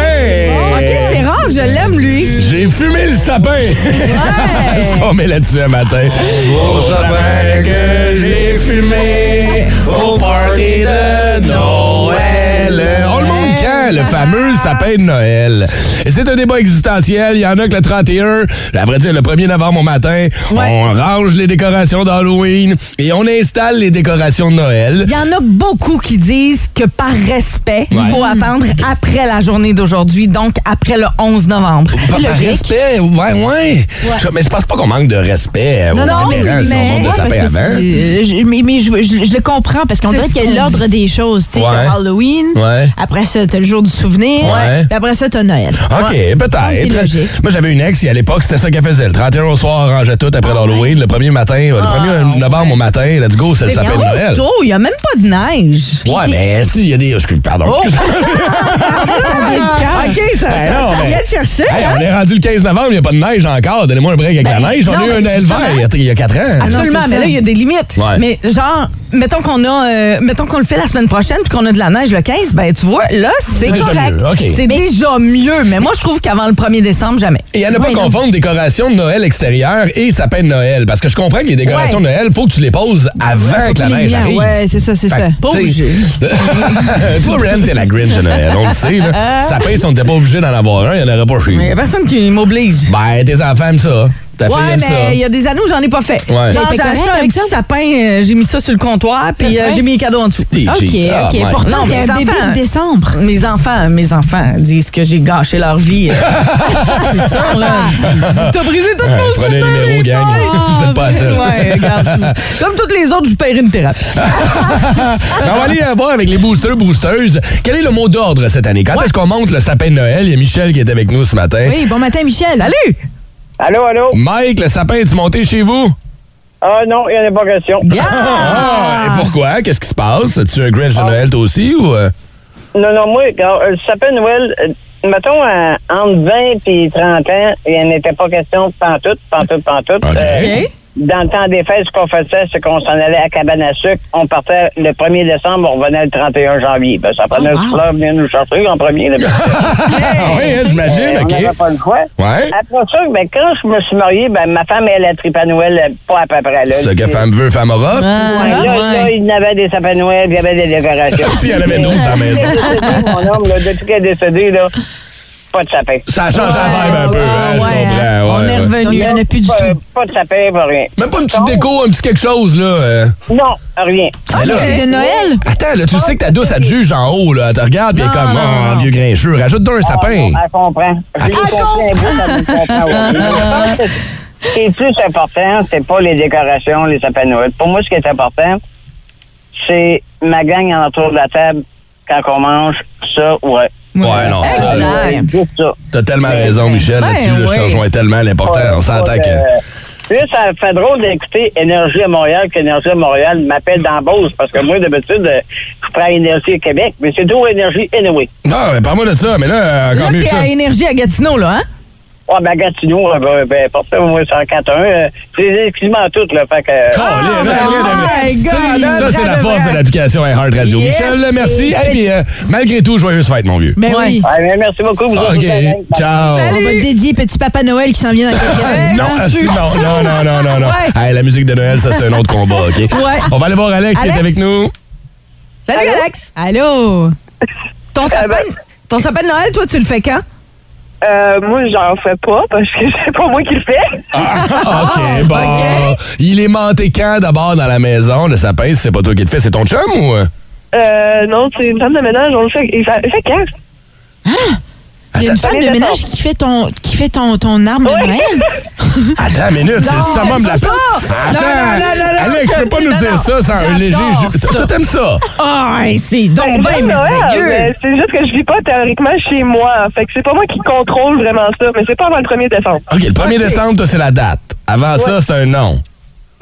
[SPEAKER 5] OK, c'est rare que je l'aime, lui.
[SPEAKER 3] J'ai fumé le sapin! *laughs* Je suis tombé là-dessus un matin.
[SPEAKER 6] Au sapin que j'ai
[SPEAKER 3] fumé au party de Noël. On le montre le fameux sapin de Noël? Et c'est un débat existentiel. Il y en a que le 31, à vrai dire, le 1er novembre au matin, on range les décorations d'Halloween et on installe les décorations de Noël.
[SPEAKER 5] Il y en a beaucoup qui disent que par respect, il
[SPEAKER 3] Ouais.
[SPEAKER 5] faut attendre après la journée d'aujourd'hui, donc après le 11 novembre.
[SPEAKER 3] Par, par respect, ouais, ouais. Je- mais je pense pas qu'on manque de respect
[SPEAKER 5] Non,
[SPEAKER 3] aux
[SPEAKER 5] non,
[SPEAKER 3] vétérans si on
[SPEAKER 5] mais-
[SPEAKER 3] monte le
[SPEAKER 4] Ouais,
[SPEAKER 3] sapin
[SPEAKER 4] parce que
[SPEAKER 3] avant.
[SPEAKER 4] c'est- euh, je- mais mais je, je- je le comprends parce qu'on dirait qu'il y a l'ordre des choses. Tu sais,
[SPEAKER 3] Ouais.
[SPEAKER 4] Halloween,
[SPEAKER 3] Ouais.
[SPEAKER 4] après ça, t'as le jour du souvenir,
[SPEAKER 3] Ouais.
[SPEAKER 4] puis après ça, t'as Noël.
[SPEAKER 3] OK,
[SPEAKER 4] c'est
[SPEAKER 3] peut-être. Moi, j'avais une ex, et à l'époque, c'était ça qu'elle faisait. Le 31 au soir, on rangeait tout après l'Halloween. Le 1er matin, euh, le 1er novembre au matin, let's go, c'est le sapin de
[SPEAKER 5] trop
[SPEAKER 3] Noël.
[SPEAKER 5] tôt, il n'y a même pas de neige.
[SPEAKER 3] Ouais, mais si, il y a des. excuse- Pardon, excuse *laughs* *laughs*
[SPEAKER 5] OK, ça,
[SPEAKER 3] Ben
[SPEAKER 5] ça,
[SPEAKER 3] non,
[SPEAKER 5] ça
[SPEAKER 3] mais-
[SPEAKER 5] vient te chercher.
[SPEAKER 3] Hey,
[SPEAKER 5] hein?
[SPEAKER 3] on est rendu le 15 novembre, il n'y a pas de neige encore. Donnez-moi un break avec la neige. On
[SPEAKER 5] non,
[SPEAKER 3] a eu un vert il y a- il y a 4 ans.
[SPEAKER 5] Absolument,
[SPEAKER 4] Non, c'est
[SPEAKER 5] mais
[SPEAKER 4] ça.
[SPEAKER 5] là, il y a des limites.
[SPEAKER 3] Ouais.
[SPEAKER 5] Mais genre, mettons qu'on a, euh, mettons qu'on le fait la semaine prochaine puis qu'on a de la neige le 15, ben tu vois, là, c'est correct. C'est déjà mieux. Mais moi, je trouve qu'avant le 1er décembre, jamais.
[SPEAKER 3] Et à ne pas
[SPEAKER 4] Ouais,
[SPEAKER 3] confondre décoration de Noël extérieure et sapin de Noël. Parce que je comprends que les décorations
[SPEAKER 5] Ouais.
[SPEAKER 3] de Noël, faut que tu les poses avant que la neige arrive.
[SPEAKER 4] ouais, c'est ça, c'est ça.
[SPEAKER 5] Pas. *laughs*
[SPEAKER 3] Toi, Ren, t'es la Grinch de Noël, on le sait. Là. Sapin, *laughs* si on n'était pas obligé d'en avoir un, il n'y en aurait pas chez
[SPEAKER 5] Il
[SPEAKER 3] nous.
[SPEAKER 5] n'y a personne qui m'oblige.
[SPEAKER 3] Ben, tes enfants aiment ça. Ta fille
[SPEAKER 5] Ouais,
[SPEAKER 3] aime ça.
[SPEAKER 5] mais il y a des années où j'en ai pas fait.
[SPEAKER 3] Ouais.
[SPEAKER 5] Genre, j'ai
[SPEAKER 4] fait
[SPEAKER 5] acheté un
[SPEAKER 4] avec
[SPEAKER 5] petit sapin, euh, j'ai mis ça sur le comptoir, puis euh, j'ai mis les cadeaux en dessous.
[SPEAKER 4] OK.
[SPEAKER 3] Ah,
[SPEAKER 4] OK.
[SPEAKER 3] ouais.
[SPEAKER 4] Pourtant,
[SPEAKER 5] Non, mes enfants.
[SPEAKER 4] de décembre.
[SPEAKER 5] Mes enfants, mes enfants disent que j'ai gâché leur vie. euh. *laughs* C'est sûr, là. Ils *laughs* disent, T'as brisé toute
[SPEAKER 3] Ouais,
[SPEAKER 5] nos
[SPEAKER 3] prenez le numéro, gang. Vous êtes pas seul.
[SPEAKER 5] Ouais, regarde. je- Comme toutes les autres, je vous paierai une thérapie. *laughs*
[SPEAKER 3] Ben, on va aller euh, voir avec les boosters, boosteuses. Quel est le mot d'ordre cette année? Quand est-ce qu'on monte le sapin de Noël? Il y a Michel qui est avec nous ce matin.
[SPEAKER 4] Oui, bon matin, Michel.
[SPEAKER 5] Salut!
[SPEAKER 7] Allô, allô?
[SPEAKER 3] Mike, le sapin est-tu monté chez vous?
[SPEAKER 7] Ah non, il n'y en a pas question.
[SPEAKER 3] Ah! Et pourquoi? Qu'est-ce qui se passe? As-tu un Grinch de Noël toi aussi ou... euh?
[SPEAKER 7] Non, non, moi, quand, euh, le sapin de Noël, euh, mettons, euh, entre 20 et 30 ans, il n'y en était pas question pantoute, pantoute, pantoute.
[SPEAKER 3] OK.
[SPEAKER 7] Euh, dans le temps des fêtes, ce qu'on faisait, c'est qu'on s'en allait à cabane à sucre. On partait le 1er décembre, on revenait le 31 janvier. Ben, ça prenait
[SPEAKER 4] Oh,
[SPEAKER 7] le
[SPEAKER 4] wow.
[SPEAKER 7] fleur venir nous chercher en premier. Là, *laughs*
[SPEAKER 3] Ah oui, hein, j'imagine,
[SPEAKER 7] Euh,
[SPEAKER 3] OK.
[SPEAKER 7] On n'avait pas le choix.
[SPEAKER 3] Ouais.
[SPEAKER 7] Après ça, ben, quand je me suis marié, ben, ma femme, elle a trippé à Noël, euh, pas à peu près. Là.
[SPEAKER 3] Ce que femme veut, femme aura.
[SPEAKER 7] Ouais,
[SPEAKER 5] Ah,
[SPEAKER 7] là,
[SPEAKER 5] ouais.
[SPEAKER 7] là, il y en avait des sapins de Noël, puis il y avait des décorations. *laughs*
[SPEAKER 3] Il y en avait 12 dans la maison. *laughs*
[SPEAKER 7] Mon homme, là, depuis qu'il est décédé, là, pas de sapin.
[SPEAKER 3] Ça a changé la vibe un peu, hein, je comprends.
[SPEAKER 5] hein.
[SPEAKER 3] ouais,
[SPEAKER 5] On est revenu.
[SPEAKER 4] Il n'y en a plus du
[SPEAKER 7] Pas,
[SPEAKER 4] tout.
[SPEAKER 7] pas de sapin, pas rien.
[SPEAKER 3] Même pas une petite déco, un petit quelque chose, là. euh.
[SPEAKER 7] Non, rien.
[SPEAKER 3] Là-
[SPEAKER 4] C'est de Noël?
[SPEAKER 3] Attends, là, tu sais que ta douce, elle te juge en haut, là. Elle te regarde, puis elle est comme,
[SPEAKER 5] Non.
[SPEAKER 3] oh, vieux grincheux. Rajoute-toi un
[SPEAKER 7] Ah,
[SPEAKER 3] sapin.
[SPEAKER 7] non, elle comprend.
[SPEAKER 3] Elle
[SPEAKER 7] compris un bout, elle me comprend aussi. *laughs* Je pense que Ce qui est plus important, c'est pas les décorations, les sapins de Noël. Pour moi, ce qui est important, c'est ma gang en autour de la table quand on mange ça, ouais.
[SPEAKER 3] Ouais, non, ça, t'as tellement raison, Michel,
[SPEAKER 5] Ben
[SPEAKER 3] là-dessus. là, Je te rejoins tellement. L'important, on s'entend que.
[SPEAKER 7] Là, ça fait drôle d'écouter Énergie à Montréal qu'Énergie à Montréal m'appelle dans Beauce parce que moi, d'habitude, euh, je prends Énergie à Québec, mais c'est tout Énergie anyway.
[SPEAKER 3] Non, mais parle-moi de ça. Mais là, encore
[SPEAKER 5] Là,
[SPEAKER 3] mieux que
[SPEAKER 5] t'es
[SPEAKER 3] ça.
[SPEAKER 5] à Énergie à Gatineau, là, hein?
[SPEAKER 7] Ouais, ben, Gatineau, ben, ben, pour ça, moi, 104.1, euh, c'est quasiment tout, là. Fait que. euh,
[SPEAKER 3] Colin,
[SPEAKER 5] ben, my
[SPEAKER 3] Ça,
[SPEAKER 5] God,
[SPEAKER 3] ça, c'est la force de l'application iHeart Radio.
[SPEAKER 5] Yes.
[SPEAKER 3] Michel, merci. Et puis, euh, malgré tout, joyeuse fête, mon vieux.
[SPEAKER 4] Ben oui.
[SPEAKER 7] ouais, mais merci beaucoup. Vous
[SPEAKER 3] OK. Ciao.
[SPEAKER 4] On va te dédier Petit Papa Noël qui s'en vient dans quelques *laughs*
[SPEAKER 3] Non, non, non, non, non, non, non.
[SPEAKER 5] Ouais.
[SPEAKER 3] Hey, la musique de Noël, ça, c'est un autre combat, OK?
[SPEAKER 5] Ouais.
[SPEAKER 3] On va aller voir Alex, qui est
[SPEAKER 5] Alex?
[SPEAKER 3] avec nous.
[SPEAKER 5] Salut,
[SPEAKER 7] Allô?
[SPEAKER 5] Alex.
[SPEAKER 4] Allô?
[SPEAKER 5] Ton sapin,
[SPEAKER 7] ben-
[SPEAKER 5] ton sapin de Noël, toi, tu le fais quand?
[SPEAKER 8] Euh, moi, j'en fais pas parce que *laughs* c'est pas moi qui le fais.
[SPEAKER 3] Ah, OK, *laughs* bon. Il est monté quand d'abord dans la maison, le sapin? C'est pas toi qui le fais, c'est ton chum ou? euh?
[SPEAKER 8] Non, c'est une femme de ménage, on le fait. Il fait, il fait quand?
[SPEAKER 4] Il y a une femme de ménage qui fait ton, qui fait ton, ton arbre de Noël? *laughs*
[SPEAKER 3] Attends une minute, c'est le summum de la
[SPEAKER 5] ça.
[SPEAKER 3] Attends,
[SPEAKER 5] Non, non, non, non, non,
[SPEAKER 3] Alex, tu
[SPEAKER 5] je-
[SPEAKER 3] peux pas nous dire ça sans un léger. Toi, t'aimes ça?
[SPEAKER 5] Ah, c'est donc
[SPEAKER 8] Ben,
[SPEAKER 5] bien merveilleux.
[SPEAKER 8] mais c'est juste que je vis pas théoriquement chez moi. Fait que c'est pas moi qui contrôle vraiment ça, mais c'est pas avant le 1er décembre.
[SPEAKER 3] OK, le 1er décembre, toi, c'est la date. Avant ça, c'est un nom.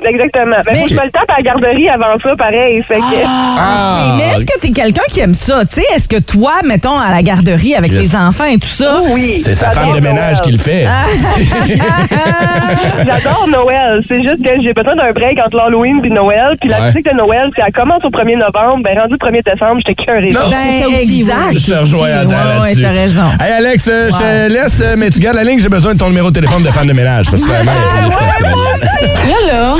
[SPEAKER 8] Exactement. Mais, faut que je me le tape à la garderie avant ça, pareil. Fait que.
[SPEAKER 3] Ah,
[SPEAKER 5] OK, mais est-ce que t'es quelqu'un qui aime ça? Tu sais, est-ce que toi, mettons, à la garderie avec
[SPEAKER 3] Yes.
[SPEAKER 5] les enfants et tout ça?
[SPEAKER 8] Oui.
[SPEAKER 3] C'est sa femme de ménage
[SPEAKER 8] Noël.
[SPEAKER 3] qui le fait. *laughs*
[SPEAKER 8] J'adore Noël. C'est juste que j'ai besoin d'un break entre l'Halloween puis Noël. Puis la
[SPEAKER 3] Ouais.
[SPEAKER 8] musique de Noël, si elle commence au 1er novembre, ben rendu le 1er décembre, j'étais curée.
[SPEAKER 3] Non.
[SPEAKER 5] Ben,
[SPEAKER 4] ça aussi,
[SPEAKER 5] exact.
[SPEAKER 3] Je te rejoins à
[SPEAKER 5] aussi. Ouais,
[SPEAKER 3] là-dessus.
[SPEAKER 5] t'as raison.
[SPEAKER 3] Hey Alex, euh, je te laisse, euh, mais tu gardes la ligne, j'ai besoin de ton numéro de téléphone de femme de ménage. Parce que clairement, il y a plus d'efficace que la mienne.
[SPEAKER 9] Là, là,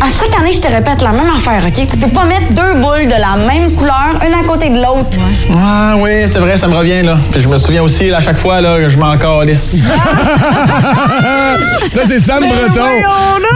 [SPEAKER 9] à chaque année, je te répète la même affaire, OK? Tu peux pas mettre deux boules de la même couleur, une à côté de l'autre.
[SPEAKER 10] Ah oui, c'est vrai, ça me revient là. Puis je me souviens aussi là, à chaque fois là, que je m'en calisse. *laughs*
[SPEAKER 3] Ça, c'est Sam Breton.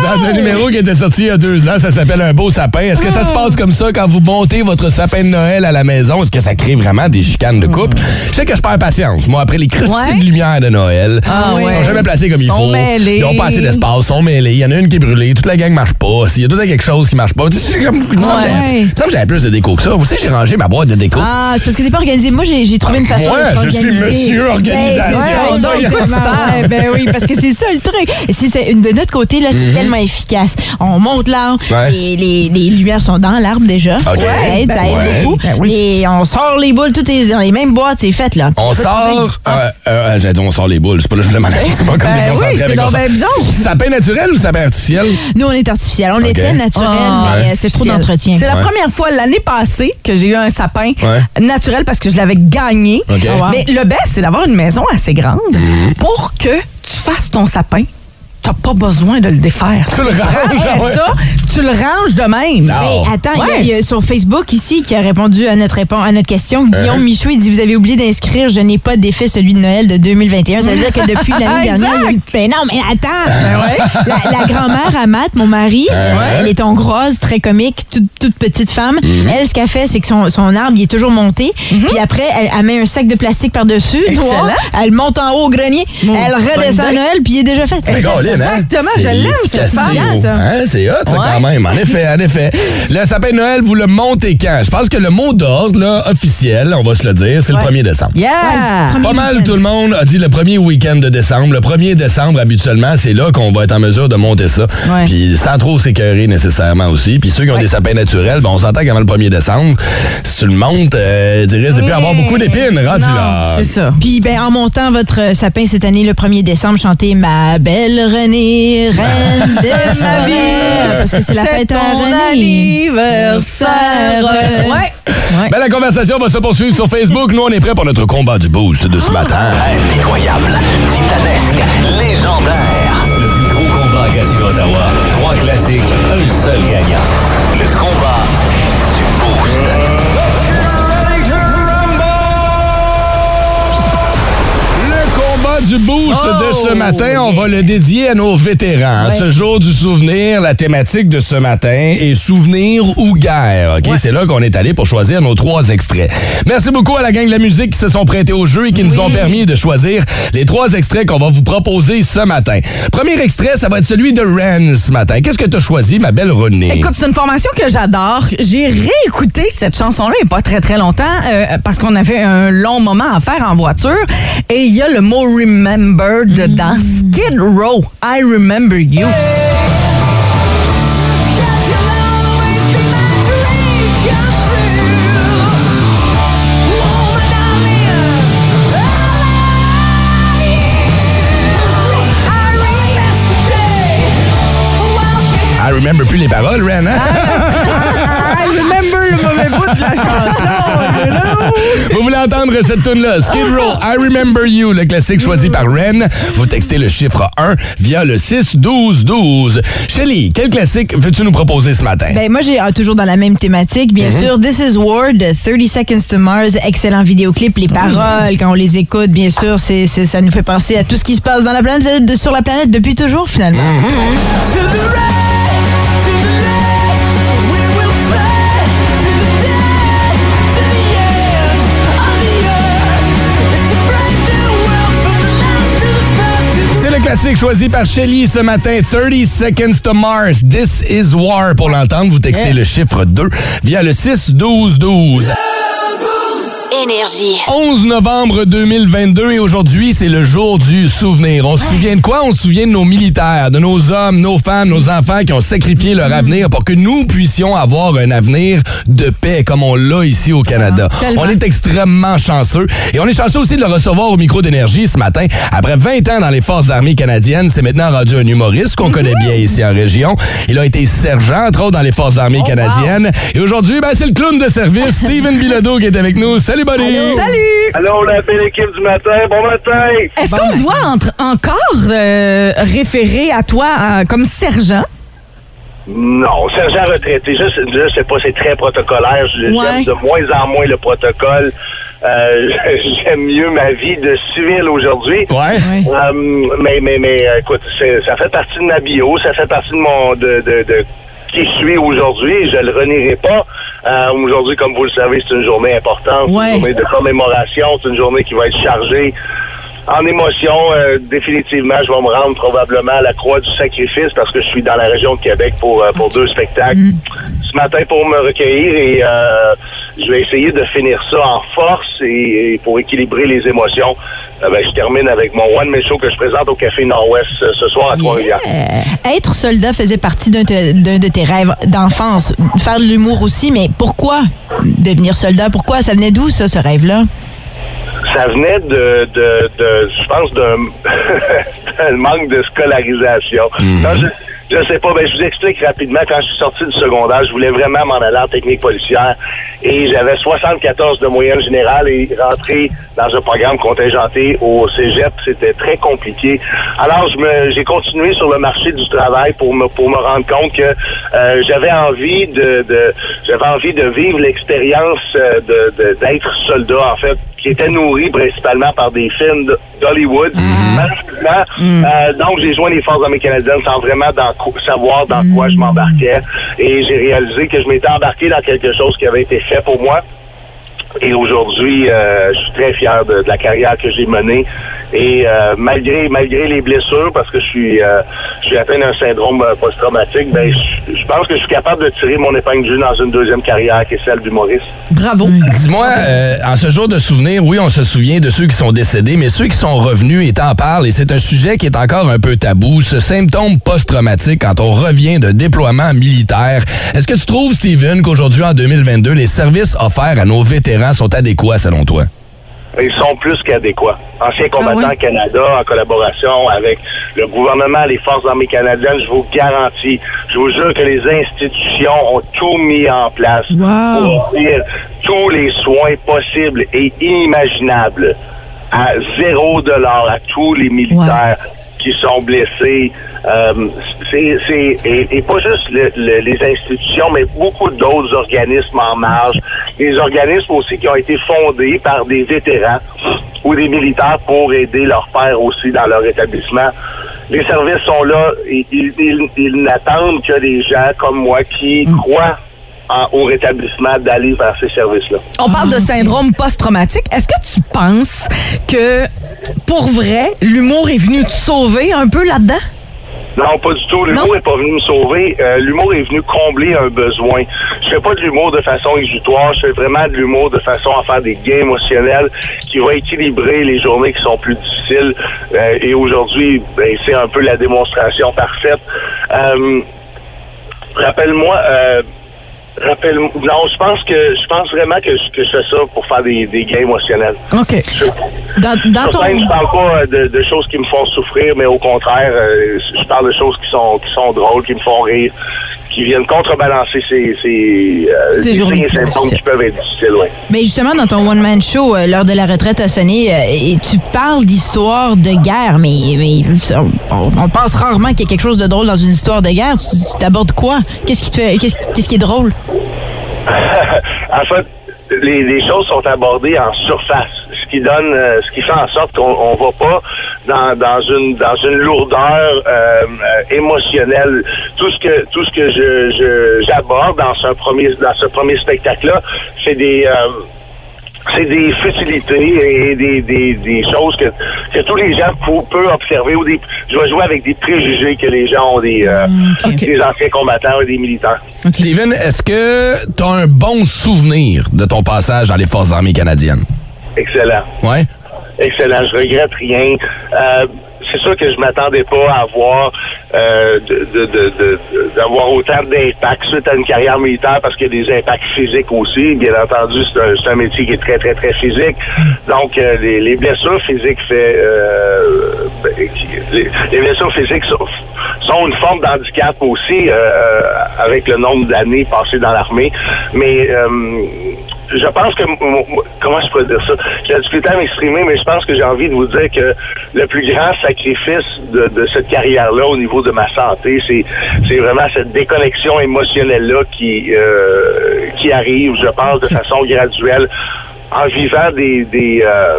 [SPEAKER 3] Dans un numéro qui était sorti il y a deux ans, ça s'appelle Un beau sapin. Est-ce que ça se passe comme ça quand vous montez votre sapin de Noël à la maison? Est-ce que ça crée vraiment des chicanes de couple? Je sais que je perds patience. Moi, après les cristaux
[SPEAKER 5] Ouais.
[SPEAKER 3] de lumière de Noël,
[SPEAKER 5] Ah
[SPEAKER 3] ils
[SPEAKER 5] ouais.
[SPEAKER 3] sont jamais placés comme il
[SPEAKER 5] Sont
[SPEAKER 3] faut.
[SPEAKER 5] mêlés.
[SPEAKER 3] Ils ont pas assez d'espace, ils sont mêlés. Il y en a une qui est brûlée, toute la gang marche pas. S'il y a tout quelque chose qui marche pas, tu sais, c'est comme, il me semble que j'avais-
[SPEAKER 4] Ouais.
[SPEAKER 3] que plus de déco que ça. Vous savez, j'ai rangé ma boîte de déco.
[SPEAKER 4] Ah, c'est parce que t'es pas organisé. Moi, j'ai j'ai trouvé une façon
[SPEAKER 3] Moi,
[SPEAKER 4] de
[SPEAKER 3] je suis monsieur organisation.
[SPEAKER 4] Ben, c'est ça,
[SPEAKER 3] Voyons.
[SPEAKER 4] exactement. Ouais, ben oui, parce que c'est ça le truc. Et c'est de notre côté, là, c'est tellement efficace. On monte l'arbre,
[SPEAKER 3] Mhm. Ouais.
[SPEAKER 4] et les, les lumières sont dans l'arbre déjà. Ça aide, ça aide
[SPEAKER 3] Ouais.
[SPEAKER 4] beaucoup. Et on sort les boules, tout est dans les mêmes boîtes, c'est fait, là.
[SPEAKER 3] On sort. Euh, euh, J'allais dire, on sort les boules. C'est pas là que je voulais m'en aller. C'est pas comme
[SPEAKER 5] Ben
[SPEAKER 3] déconcentrer
[SPEAKER 5] oui, c'est
[SPEAKER 3] avec
[SPEAKER 5] donc
[SPEAKER 3] on
[SPEAKER 5] ben bizarre.
[SPEAKER 3] Sapin naturel ou sapin artificiel?
[SPEAKER 4] Nous, on est artificiel. On était naturel,
[SPEAKER 5] Ah,
[SPEAKER 4] mais
[SPEAKER 3] ouais.
[SPEAKER 4] c'est trop d'entretien.
[SPEAKER 5] C'est la
[SPEAKER 3] Ouais.
[SPEAKER 5] première fois l'année passée que j'ai eu un sapin
[SPEAKER 3] Ouais.
[SPEAKER 5] naturel parce que je l'avais gagné.
[SPEAKER 3] Mhm.
[SPEAKER 4] Ah, wow.
[SPEAKER 5] Mais le best, c'est d'avoir une maison assez grande pour que tu fasses ton sapin t'as pas besoin de le défaire.
[SPEAKER 3] Tu le ranges,
[SPEAKER 5] Après
[SPEAKER 3] ouais.
[SPEAKER 5] ça, tu le ranges de même.
[SPEAKER 3] Non.
[SPEAKER 4] Mais attends, il y a-
[SPEAKER 5] Ouais.
[SPEAKER 4] il y, a sur Facebook ici qui a répondu à notre, répon- à notre question. Guillaume
[SPEAKER 3] Uh-huh.
[SPEAKER 4] Michaud, il dit Vous avez oublié d'inscrire, je n'ai pas défait celui de Noël de 2021. Ça veut dire que depuis *laughs* l'année
[SPEAKER 5] Exact.
[SPEAKER 4] dernière, il y a eu- Ben non, mais attends
[SPEAKER 5] ouais. *laughs*
[SPEAKER 4] La, la grand-mère à Matt, mon mari, euh, elle est hongroise, très comique, toute, toute petite femme.
[SPEAKER 3] Mm-hmm.
[SPEAKER 4] Elle, ce qu'elle fait, c'est que son, son arbre, il est toujours monté. Puis après, elle, elle met un sac de plastique par-dessus. Elle monte en haut au grenier.
[SPEAKER 5] Mon
[SPEAKER 4] elle redescend à. Noël, puis il est déjà fait.
[SPEAKER 3] Ben, hein?
[SPEAKER 5] Exactement, je
[SPEAKER 3] C'est
[SPEAKER 5] l'aime, cette
[SPEAKER 4] femme. ça.
[SPEAKER 3] Hein, C'est hot, ça,
[SPEAKER 5] Ouais.
[SPEAKER 3] quand même. En effet, en effet. Le sapin de Noël, vous le montez quand? Je pense que le mot d'ordre, là, officiel, on va se le dire, c'est
[SPEAKER 4] Ouais.
[SPEAKER 3] le 1er décembre.
[SPEAKER 5] Yeah!
[SPEAKER 4] Premier
[SPEAKER 3] Pas mal tout le monde a dit le premier week-end de décembre. Le 1er décembre, habituellement, c'est là qu'on va être en mesure de monter ça. Puis sans trop s'écœurer nécessairement aussi. Puis ceux qui ont des sapins naturels, ben, on s'entend qu'avant le 1er décembre, si tu le montes, euh, tu risques de plus avoir beaucoup d'épines rendu là.
[SPEAKER 5] C'est ça.
[SPEAKER 4] Puis, ben, en montant votre sapin cette année, le 1er décembre, chantez Ma belle Reine de *laughs* ma vie. Parce que c'est la fête à
[SPEAKER 5] ton anniversaire. Ouais. Ouais.
[SPEAKER 3] Ben, la conversation va se poursuivre sur Facebook. Nous, on est prêts pour notre combat du boost de ce matin.
[SPEAKER 2] Impitoyable, titanesque, légendaire. Le plus gros combat à Gatineau-Ottawa. Trois classiques, un seul gagnant. Le combat du boost
[SPEAKER 3] de ce matin, on va le dédier à nos vétérans. Ce jour du souvenir, la thématique de ce matin est souvenir ou guerre. Ok, C'est là qu'on est allé pour choisir nos trois extraits. Merci beaucoup à la gang de la musique qui se sont prêtés au jeu et qui nous ont permis de choisir les trois extraits qu'on va vous proposer ce matin. Premier extrait, ça va être celui de Ren ce matin. Qu'est-ce que tu as choisi, ma belle Renée?
[SPEAKER 5] Écoute, c'est une formation que j'adore. J'ai réécouté cette chanson-là il n'y a pas très très longtemps euh, parce qu'on avait un long moment à faire en voiture et il y a le mot remember dedans. Skid Row, I remember you.
[SPEAKER 3] I remember plus les paroles, Ren, hein?
[SPEAKER 5] I remember le mauvais bout de la chanson. you know?
[SPEAKER 3] Vous voulez entendre cette tune-là? Skid Row, I Remember You, le classique choisi par Ren. Vous textez le chiffre 1 via le 6-12-12. Shelly, quel classique veux-tu nous proposer ce matin?
[SPEAKER 4] Ben, moi, j'ai ah, toujours dans la même thématique, bien sûr. This is War de 30 Seconds to Mars. Excellent vidéoclip. Les paroles, quand on les écoute, bien sûr, c'est, ça nous fait penser à tout ce qui se passe dans la planète, de- sur la planète depuis toujours, finalement.
[SPEAKER 3] Le classique choisi par Shelly ce matin, 30 Seconds to Mars. This is War. Pour l'entendre, vous textez le chiffre 2 via le 6-12-12.
[SPEAKER 1] Énergie.
[SPEAKER 3] 11 novembre 2022 et aujourd'hui, c'est le jour du souvenir. On se souvient de quoi? On se souvient de nos militaires, de nos hommes, nos femmes, nos enfants qui ont sacrifié leur avenir pour que nous puissions avoir un avenir de paix comme on l'a ici au Canada.
[SPEAKER 4] tellement.
[SPEAKER 3] on est extrêmement chanceux et on est chanceux aussi de le recevoir au micro d'énergie ce matin. Après 20 ans dans les forces armées canadiennes, c'est maintenant rendu un humoriste qu'on connaît bien ici en région. Il a été sergent, entre autres, dans les forces armées canadiennes. Et aujourd'hui, ben, c'est le clown de service, *laughs* Steven Bilodeau, qui est avec nous. Salut,
[SPEAKER 5] Salut!
[SPEAKER 11] Allô, la belle équipe du matin, bon matin!
[SPEAKER 5] Est-ce qu'on doit entre- encore euh, référer à toi euh, comme sergent?
[SPEAKER 11] Non, sergent retraité, je, je sais pas, c'est très protocolaire.
[SPEAKER 5] Ouais.
[SPEAKER 11] J'aime de moins en moins le protocole. Euh, *laughs* J'aime mieux ma vie de civil aujourd'hui.
[SPEAKER 3] Ouais.
[SPEAKER 11] Euh, mais, mais, mais, écoute, c'est- ça fait partie de ma bio, ça fait partie de mon, de, de, de qui je suis aujourd'hui. Je le renierai pas. Euh, aujourd'hui, comme vous le savez, c'est une journée importante,
[SPEAKER 5] Ouais.
[SPEAKER 11] une journée de commémoration, c'est une journée qui va être chargée en émotion. Euh, définitivement, je vais me rendre probablement à la Croix du Sacrifice parce que je suis dans la région de Québec pour, euh, pour deux spectacles ce matin pour me recueillir et euh, je vais essayer de finir ça en force et, et pour équilibrer les émotions. euh, ben, je termine avec mon One Man Show que je présente au Café Nord-Ouest euh, ce soir à Trois-Rivières.
[SPEAKER 4] Être soldat faisait partie d'un te- d'un de tes rêves d'enfance. Faire de l'humour aussi, mais pourquoi devenir soldat? Pourquoi? Ça venait d'où, ça, ce rêve-là?
[SPEAKER 11] Ça venait de, de, de je pense, d'un *laughs* manque de scolarisation. Je, Je sais pas, ben je vous explique rapidement. Quand je suis sorti du secondaire, je voulais vraiment m'en aller en technique policière et j'avais 74 de moyenne générale et rentrer dans un programme contingenté au cégep, c'était très compliqué. Alors, je me, j'ai continué sur le marché du travail pour me, pour me rendre compte que euh, j'avais envie de, de j'avais envie de vivre l'expérience euh, de, de- d'être soldat, en fait, qui était nourri principalement par des films d'Hollywood. Malheureusement, euh, donc j'ai joint les Forces armées canadiennes sans vraiment dans quoi- savoir dans quoi je m'embarquais. Et j'ai réalisé que je m'étais embarqué dans quelque chose qui avait été fait pour moi. Et aujourd'hui, euh, je suis très fier de, de la carrière que j'ai menée. Et euh, malgré malgré les blessures, parce que je suis euh, je suis atteint d'un syndrome post-traumatique, ben je, je pense que je suis capable de tirer mon épingle du jeu dans une deuxième carrière qui est celle d'humoriste.
[SPEAKER 5] Bravo.
[SPEAKER 3] Dis-moi, euh, en ce jour de souvenir, oui, on se souvient de ceux qui sont décédés, mais ceux qui sont revenus et t'en parlent, et c'est un sujet qui est encore un peu tabou, ce symptôme post-traumatique quand on revient de déploiement militaire. Est-ce que tu trouves, Steven, qu'aujourd'hui, en 2022, les services offerts à nos vétérans sont adéquats selon toi?
[SPEAKER 11] Ils sont plus qu'adéquats. Anciens combattants Canada, en collaboration avec le gouvernement, les forces armées canadiennes, je vous garantis, je vous jure que les institutions ont tout mis en place pour offrir tous les soins possibles et inimaginables à zéro dollar à tous les militaires qui sont blessés. Euh, c'est, c'est- et, et pas juste le- le- les institutions, mais beaucoup d'autres organismes en marge. Des organismes aussi qui ont été fondés par des vétérans ou des militaires pour aider leurs pères aussi dans leur établissement. Les services sont là et ils, ils- ils n'attendent que des gens comme moi qui croient en- au rétablissement d'aller vers ces services-là.
[SPEAKER 5] On parle de syndrome post-traumatique. Est-ce que tu penses que, pour vrai, l'humour est venu te sauver un peu là-dedans?
[SPEAKER 11] Non, pas du tout. L'humour n'est pas venu me sauver. Euh, l'humour est venu combler un besoin. Je fais pas de l'humour de façon exutoire. Je fais vraiment de l'humour de façon à faire des gains émotionnels qui vont équilibrer les journées qui sont plus difficiles. Euh, et aujourd'hui, ben, c'est un peu la démonstration parfaite. Euh, Rappelle-moi. Rappelle non, je pense que je pense vraiment que je, que je fais ça pour faire des, des gains émotionnels.
[SPEAKER 5] OK. Dans, dans
[SPEAKER 11] Sur
[SPEAKER 5] ton...
[SPEAKER 11] je parle pas euh, de, de choses qui me font souffrir, mais au contraire, euh, je parle de choses qui sont qui sont drôles, qui me font rire, qui viennent contrebalancer ces ces, euh,
[SPEAKER 4] Ces journées
[SPEAKER 11] symptômes qui peuvent être difficiles, ouais.
[SPEAKER 4] Mais justement, dans ton one-man show, euh, l'heure de la retraite a sonné, euh, et tu parles d'histoire de guerre, mais, mais on, on pense rarement qu'il y a quelque chose de drôle dans une histoire de guerre. Tu tu t'abordes quoi? Qu'est-ce qui te fait, qu'est-ce qu'est-ce qui est drôle? *laughs*
[SPEAKER 11] en fait, les, les choses sont abordées en surface, ce qui donne, euh, ce qui fait en sorte qu'on on va pas dans, dans une dans une lourdeur euh, euh, émotionnelle. Tout ce que tout ce que je je- j'aborde dans ce premier dans ce premier spectacle là, c'est des euh, c'est des futilités et des, des, des choses que, que tous les gens pou- peuvent observer ou des je vais jouer avec des préjugés que les gens ont des, euh, des anciens combattants et des militaires.
[SPEAKER 3] Steven, est-ce que tu as un bon souvenir de ton passage dans les Forces armées canadiennes?
[SPEAKER 11] Excellent.
[SPEAKER 3] Ouais.
[SPEAKER 11] Excellent. Je regrette rien. Euh, c'est sûr que je m'attendais pas à avoir euh, d'avoir autant d'impact suite à une carrière militaire parce qu'il y a des impacts physiques aussi. Bien entendu, c'est un, un métier qui est très, très, très physique. Donc, euh, les, les blessures physiques fait euh, ben, les, les blessures physiques sont, sont une forme d'handicap aussi euh, avec le nombre d'années passées dans l'armée. Mais euh, je pense que comment je peux dire ça? J'ai la difficulté à m'exprimer, mais je pense que j'ai envie de vous dire que le plus grand sacrifice de, de cette carrière-là au niveau de ma santé, c'est vraiment cette déconnexion émotionnelle-là qui euh, qui arrive, je pense, de façon graduelle en vivant des des, euh,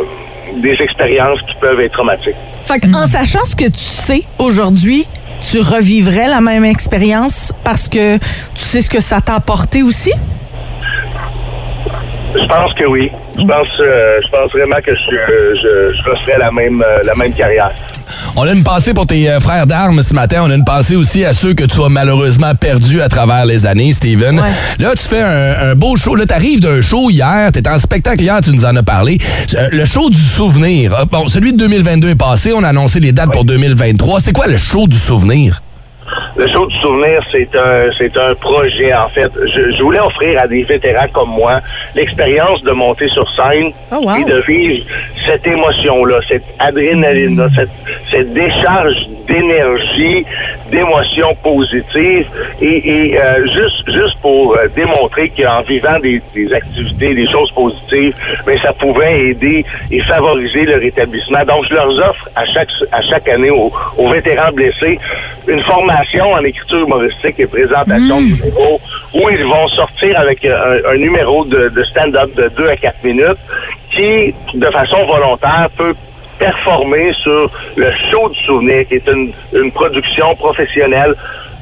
[SPEAKER 11] des expériences qui peuvent être traumatiques.
[SPEAKER 5] Fait que, en sachant ce que tu sais aujourd'hui, tu revivrais la même expérience parce que tu sais ce que ça t'a apporté aussi?
[SPEAKER 11] Je pense que oui. Je pense, euh, je pense vraiment que je, je, je referais la même, euh, la même carrière.
[SPEAKER 3] On a une pensée pour tes euh, frères d'armes ce matin. On a une pensée aussi à ceux que tu as malheureusement perdus à travers les années, Steven. Là, tu fais un, un beau show. Là, t'arrives d'un show hier. T'étais en spectacle hier, tu nous en as parlé. Euh, Le show du souvenir. Euh, Bon, celui de 2022 est passé. On a annoncé les dates pour 2023. C'est quoi le show du souvenir?
[SPEAKER 11] Le show du souvenir, c'est un, c'est un projet, en fait. Je, je voulais offrir à des vétérans comme moi l'expérience de monter sur scène et de vivre cette émotion-là, cette adrénaline-là, cette, cette décharge d'énergie d'émotions positives et, et, euh, juste juste pour euh, démontrer qu'en vivant des, des activités, des choses positives, mais ça pouvait aider et favoriser le rétablissement. Donc, je leur offre à chaque à chaque année aux, aux vétérans blessés une formation en écriture humoristique et présentation de numéros où ils vont sortir avec un, un numéro de, de stand-up de 2 à 4 minutes qui, de façon volontaire, peut performer sur le show du souvenir, qui est une, une production professionnelle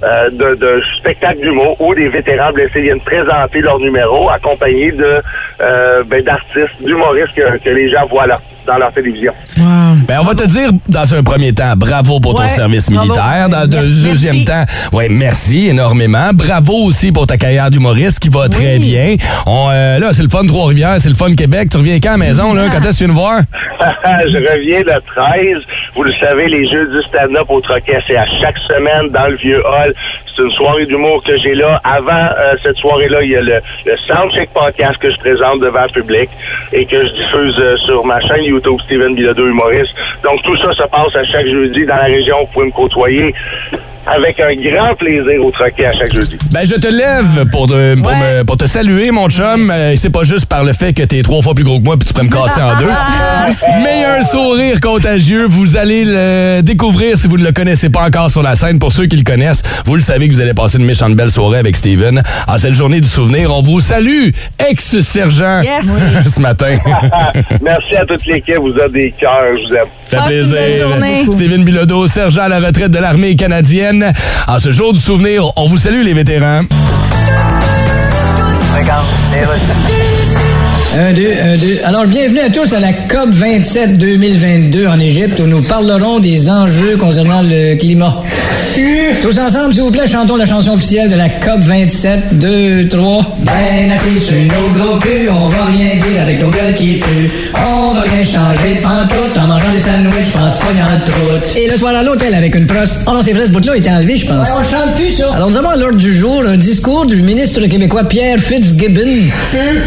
[SPEAKER 11] euh, de, de spectacle d'humour où des vétérans blessés viennent présenter leur numéro accompagnés de euh, ben, d'artistes, d'humoristes que, que les gens voient leur- dans leur télévision.
[SPEAKER 3] Ben, on va te dire dans un premier temps, bravo pour ton
[SPEAKER 11] Ouais,
[SPEAKER 3] service
[SPEAKER 11] bravo.
[SPEAKER 3] militaire. Dans un deuxième
[SPEAKER 11] Merci.
[SPEAKER 3] temps, ouais, merci énormément. Bravo aussi pour ta carrière d'humoriste qui va très bien. On, euh, là, c'est le fun Trois-Rivières, c'est le fun Québec. Tu reviens quand à la maison, là? Quand est-ce que tu viens nous voir? *laughs*
[SPEAKER 11] je reviens le 13. Vous le savez, les jeux du stand-up au Troquet, c'est à chaque semaine dans le vieux hall. C'est une soirée d'humour que j'ai là. Avant euh, cette soirée-là, il y a le, le Soundcheck Podcast que je présente devant le public et que je diffuse euh, sur ma chaîne YouTube Steven Bilodeau Humoriste. Donc tout ça se passe à chaque jeudi dans la région. Vous pouvez me côtoyer avec un grand plaisir au Troquet à chaque jeudi.
[SPEAKER 3] Ben, je te lève pour, me- pour te saluer, mon chum. Euh, c'est pas juste par le fait que t'es trois fois plus gros que moi puis tu pourrais me casser en deux. *laughs* Mais il y a un sourire contagieux. Vous allez le découvrir si vous ne le connaissez pas encore sur la scène. Pour ceux qui le connaissent, vous le savez que vous allez passer une méchante belle soirée avec Steven. En cette journée du souvenir, on vous salue, ex-sergent,
[SPEAKER 11] Yes. *laughs*
[SPEAKER 3] ce matin. *laughs*
[SPEAKER 11] Merci à toute l'équipe. Vous avez des cœurs. Je vous aime.
[SPEAKER 3] fait plaisir. Steven Bilodeau, sergent à la retraite de l'armée canadienne. En ce jour du souvenir, on vous salue, les vétérans.
[SPEAKER 12] Un, deux, un, deux. Alors, bienvenue à tous à la COP 27 2022 en Égypte où nous parlerons des enjeux concernant le climat. Tous ensemble, s'il vous plaît, chantons la chanson officielle de la COP 27. 2, 3. Ben assis sur nos gros culs, on va rien dire avec nos gueules qui puent. On va rien changer pantoute en mangeant des sandwichs, je pense pas y en troute. Et le soir à l'hôtel avec une proste. Oh non, c'est vrai, ce bout-là été enlevé, je pense. on chante plus, ça. Alors, nous avons à l'ordre du jour un discours du ministre québécois Pierre Fitzgibbon.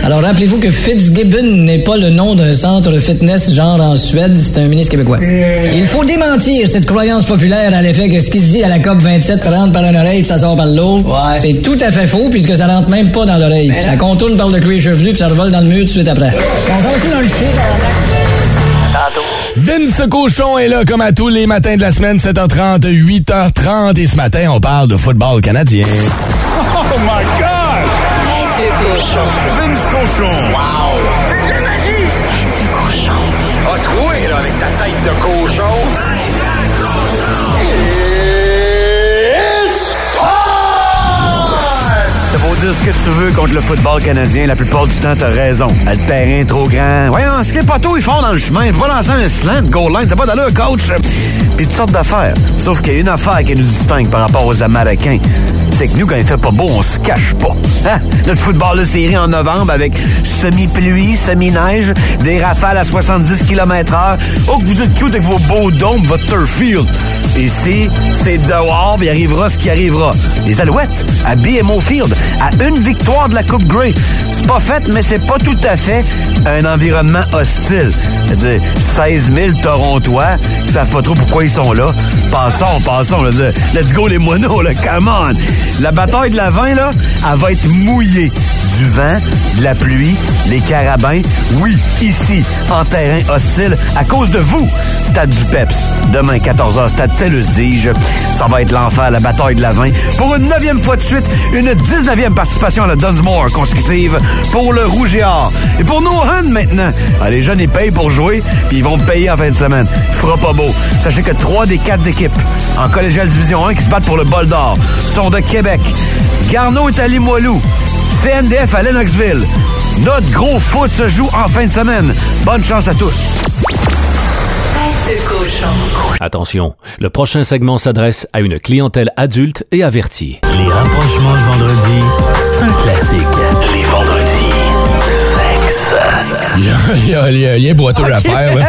[SPEAKER 12] Alors, rappelez-vous que Fitzgibbon n'est pas le nom d'un centre fitness genre en Suède, c'est un ministre québécois. Il faut démentir cette croyance populaire à l'effet que ce qui se dit à la COP 27 rentre par une oreille puis ça sort par l'autre. C'est tout à fait faux puisque ça rentre même pas dans l'oreille. Ça contourne par le cuir chevelu puis ça revole dans le mur tout de suite après. On s'en fout dans le chien.
[SPEAKER 3] Vince Cochon est là comme à tous les matins de la semaine, 7h30, 8h30. Et ce matin, on parle de football canadien.
[SPEAKER 2] Oh my God! Cochon. Vince cochon. Wow! C'est de la magie! Tête de cochon. A troué, là, avec ta tête de cochon. Tête de cochon. It's
[SPEAKER 13] T'as beau dire ce que tu veux contre le football canadien, la plupart du temps, t'as raison. Le terrain est trop grand. Voyons, ce que les poteaux, ils font dans le chemin. Ils vont lancer un slant, goal line, c'est pas d'allure, coach? Puis toutes sortes d'affaires. Sauf qu'il y a une affaire qui nous distingue par rapport aux Américains. C'est que nous, quand il fait pas beau, on se cache pas. Hein? Notre football de série en novembre avec semi-pluie, semi-neige, des rafales à 70 km h Oh, que vous êtes cute avec vos beaux dômes, votre turf field. Ici, c'est dehors, il arrivera ce qui arrivera. Les Alouettes, à BMO Field, à une victoire de la Coupe Grey. C'est pas fait, mais c'est pas tout à fait un environnement hostile. C'est-à-dire, 16 000 Torontois qui savent pas trop pourquoi ils sont là. Passons, passons, là, let's go les moineaux, là, come on. La bataille de la vin, là, elle va être mouillée. Du vent, de la pluie, les carabins. Oui, ici, en terrain hostile, à cause de vous. Stade du Peps. Demain, 14h, Stade Telus-Dige. Ça va être l'enfer, la bataille de la vin. Pour une neuvième fois de suite, une 19e participation à la Dunsmore consécutive pour le Rouge et Or. Et pour maintenant, ah, les jeunes, ils payent pour jouer, puis ils vont payer en fin de semaine. Fera pas beau. Sachez que trois des quatre équipes en collégiale division 1 qui se battent pour le bol d'or sont de Québec. Garneau est à Limoilou. CNDF à Lennoxville. Notre gros foot se joue en fin de semaine. Bonne chance à tous.
[SPEAKER 14] Attention, le prochain segment s'adresse à une clientèle adulte et avertie.
[SPEAKER 2] Les rapprochements de vendredi, c'est un classique. Les vendredis, sexe.
[SPEAKER 3] Il y a, il y a- il y a boiteux à faire, là.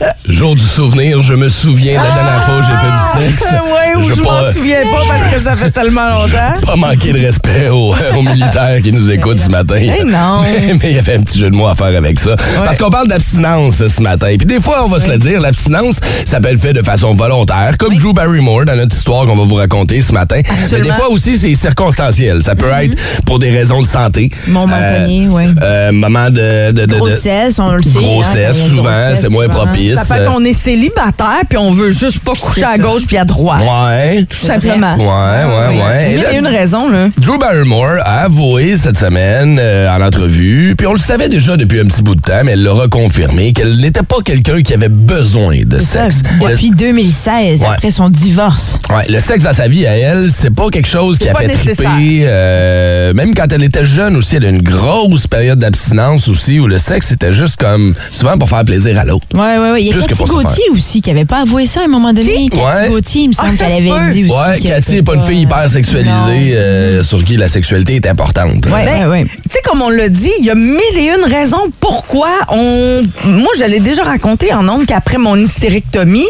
[SPEAKER 3] *laughs* Jour du souvenir, je me souviens de la dernière fois où j'ai fait du sexe. *laughs*
[SPEAKER 5] Oui, ou je,
[SPEAKER 3] pas-
[SPEAKER 5] m'en souviens pas parce que ça fait tellement *laughs* longtemps.
[SPEAKER 3] Pas manquer de respect aux, aux militaires qui nous écoutent ce matin.
[SPEAKER 5] Eh non.
[SPEAKER 3] Mais il y avait un petit jeu de mots à faire avec ça. Parce qu'on parle d'abstinence ce matin. Puis des fois, on va se le dire, l'abstinence, ça peut être fait de façon volontaire, comme Drew Barrymore dans notre histoire qu'on va vous raconter ce matin. Mais des fois aussi, c'est circonstanciel. Ça peut être pour des raisons de santé.
[SPEAKER 4] Moment pogné, ouais.
[SPEAKER 3] euh, moment de, de, de- de-
[SPEAKER 4] Grossesse, on le sait. hein,
[SPEAKER 3] Grossesse, souvent, c'est moins
[SPEAKER 4] souvent.
[SPEAKER 5] Ça fait qu'on est célibataire puis on veut juste pas coucher à gauche puis à droite.
[SPEAKER 3] Ouais.
[SPEAKER 5] Tout simplement.
[SPEAKER 3] Ouais, ouais, ouais. Et
[SPEAKER 5] Il y a une raison, là.
[SPEAKER 3] Drew Barrymore a avoué cette semaine euh, en entrevue, puis on le savait déjà depuis un petit bout de temps, mais elle l'a reconfirmé qu'elle n'était pas quelqu'un qui avait besoin de
[SPEAKER 4] Ça,
[SPEAKER 3] sexe.
[SPEAKER 4] Depuis 2016,
[SPEAKER 3] Ouais.
[SPEAKER 4] après son divorce.
[SPEAKER 3] Le, ouais, le sexe dans sa vie à elle, c'est pas quelque chose qui a fait triper. euh, même quand elle était jeune aussi, elle a une grosse période d'abstinence aussi où le sexe c'était juste comme souvent pour faire plaisir à l'autre.
[SPEAKER 4] Ouais, ouais, ouais. Il y a
[SPEAKER 3] Plus que
[SPEAKER 4] Cathy. Gauthier aussi qui avait pas avoué ça à un moment donné. Cathy
[SPEAKER 3] Ouais.
[SPEAKER 4] Gauthier, il me semble
[SPEAKER 5] Ah,
[SPEAKER 4] qu'elle avait dit aussi.
[SPEAKER 3] Ouais,
[SPEAKER 4] qu'elle
[SPEAKER 3] Cathy n'est pas une fille hyper sexualisée euh, sur qui la sexualité est importante.
[SPEAKER 5] Ben, Tu sais, comme on l'a dit, il y a mille et une raisons pourquoi on. Moi, je l'ai déjà raconté en ondes qu'après mon hystérectomie,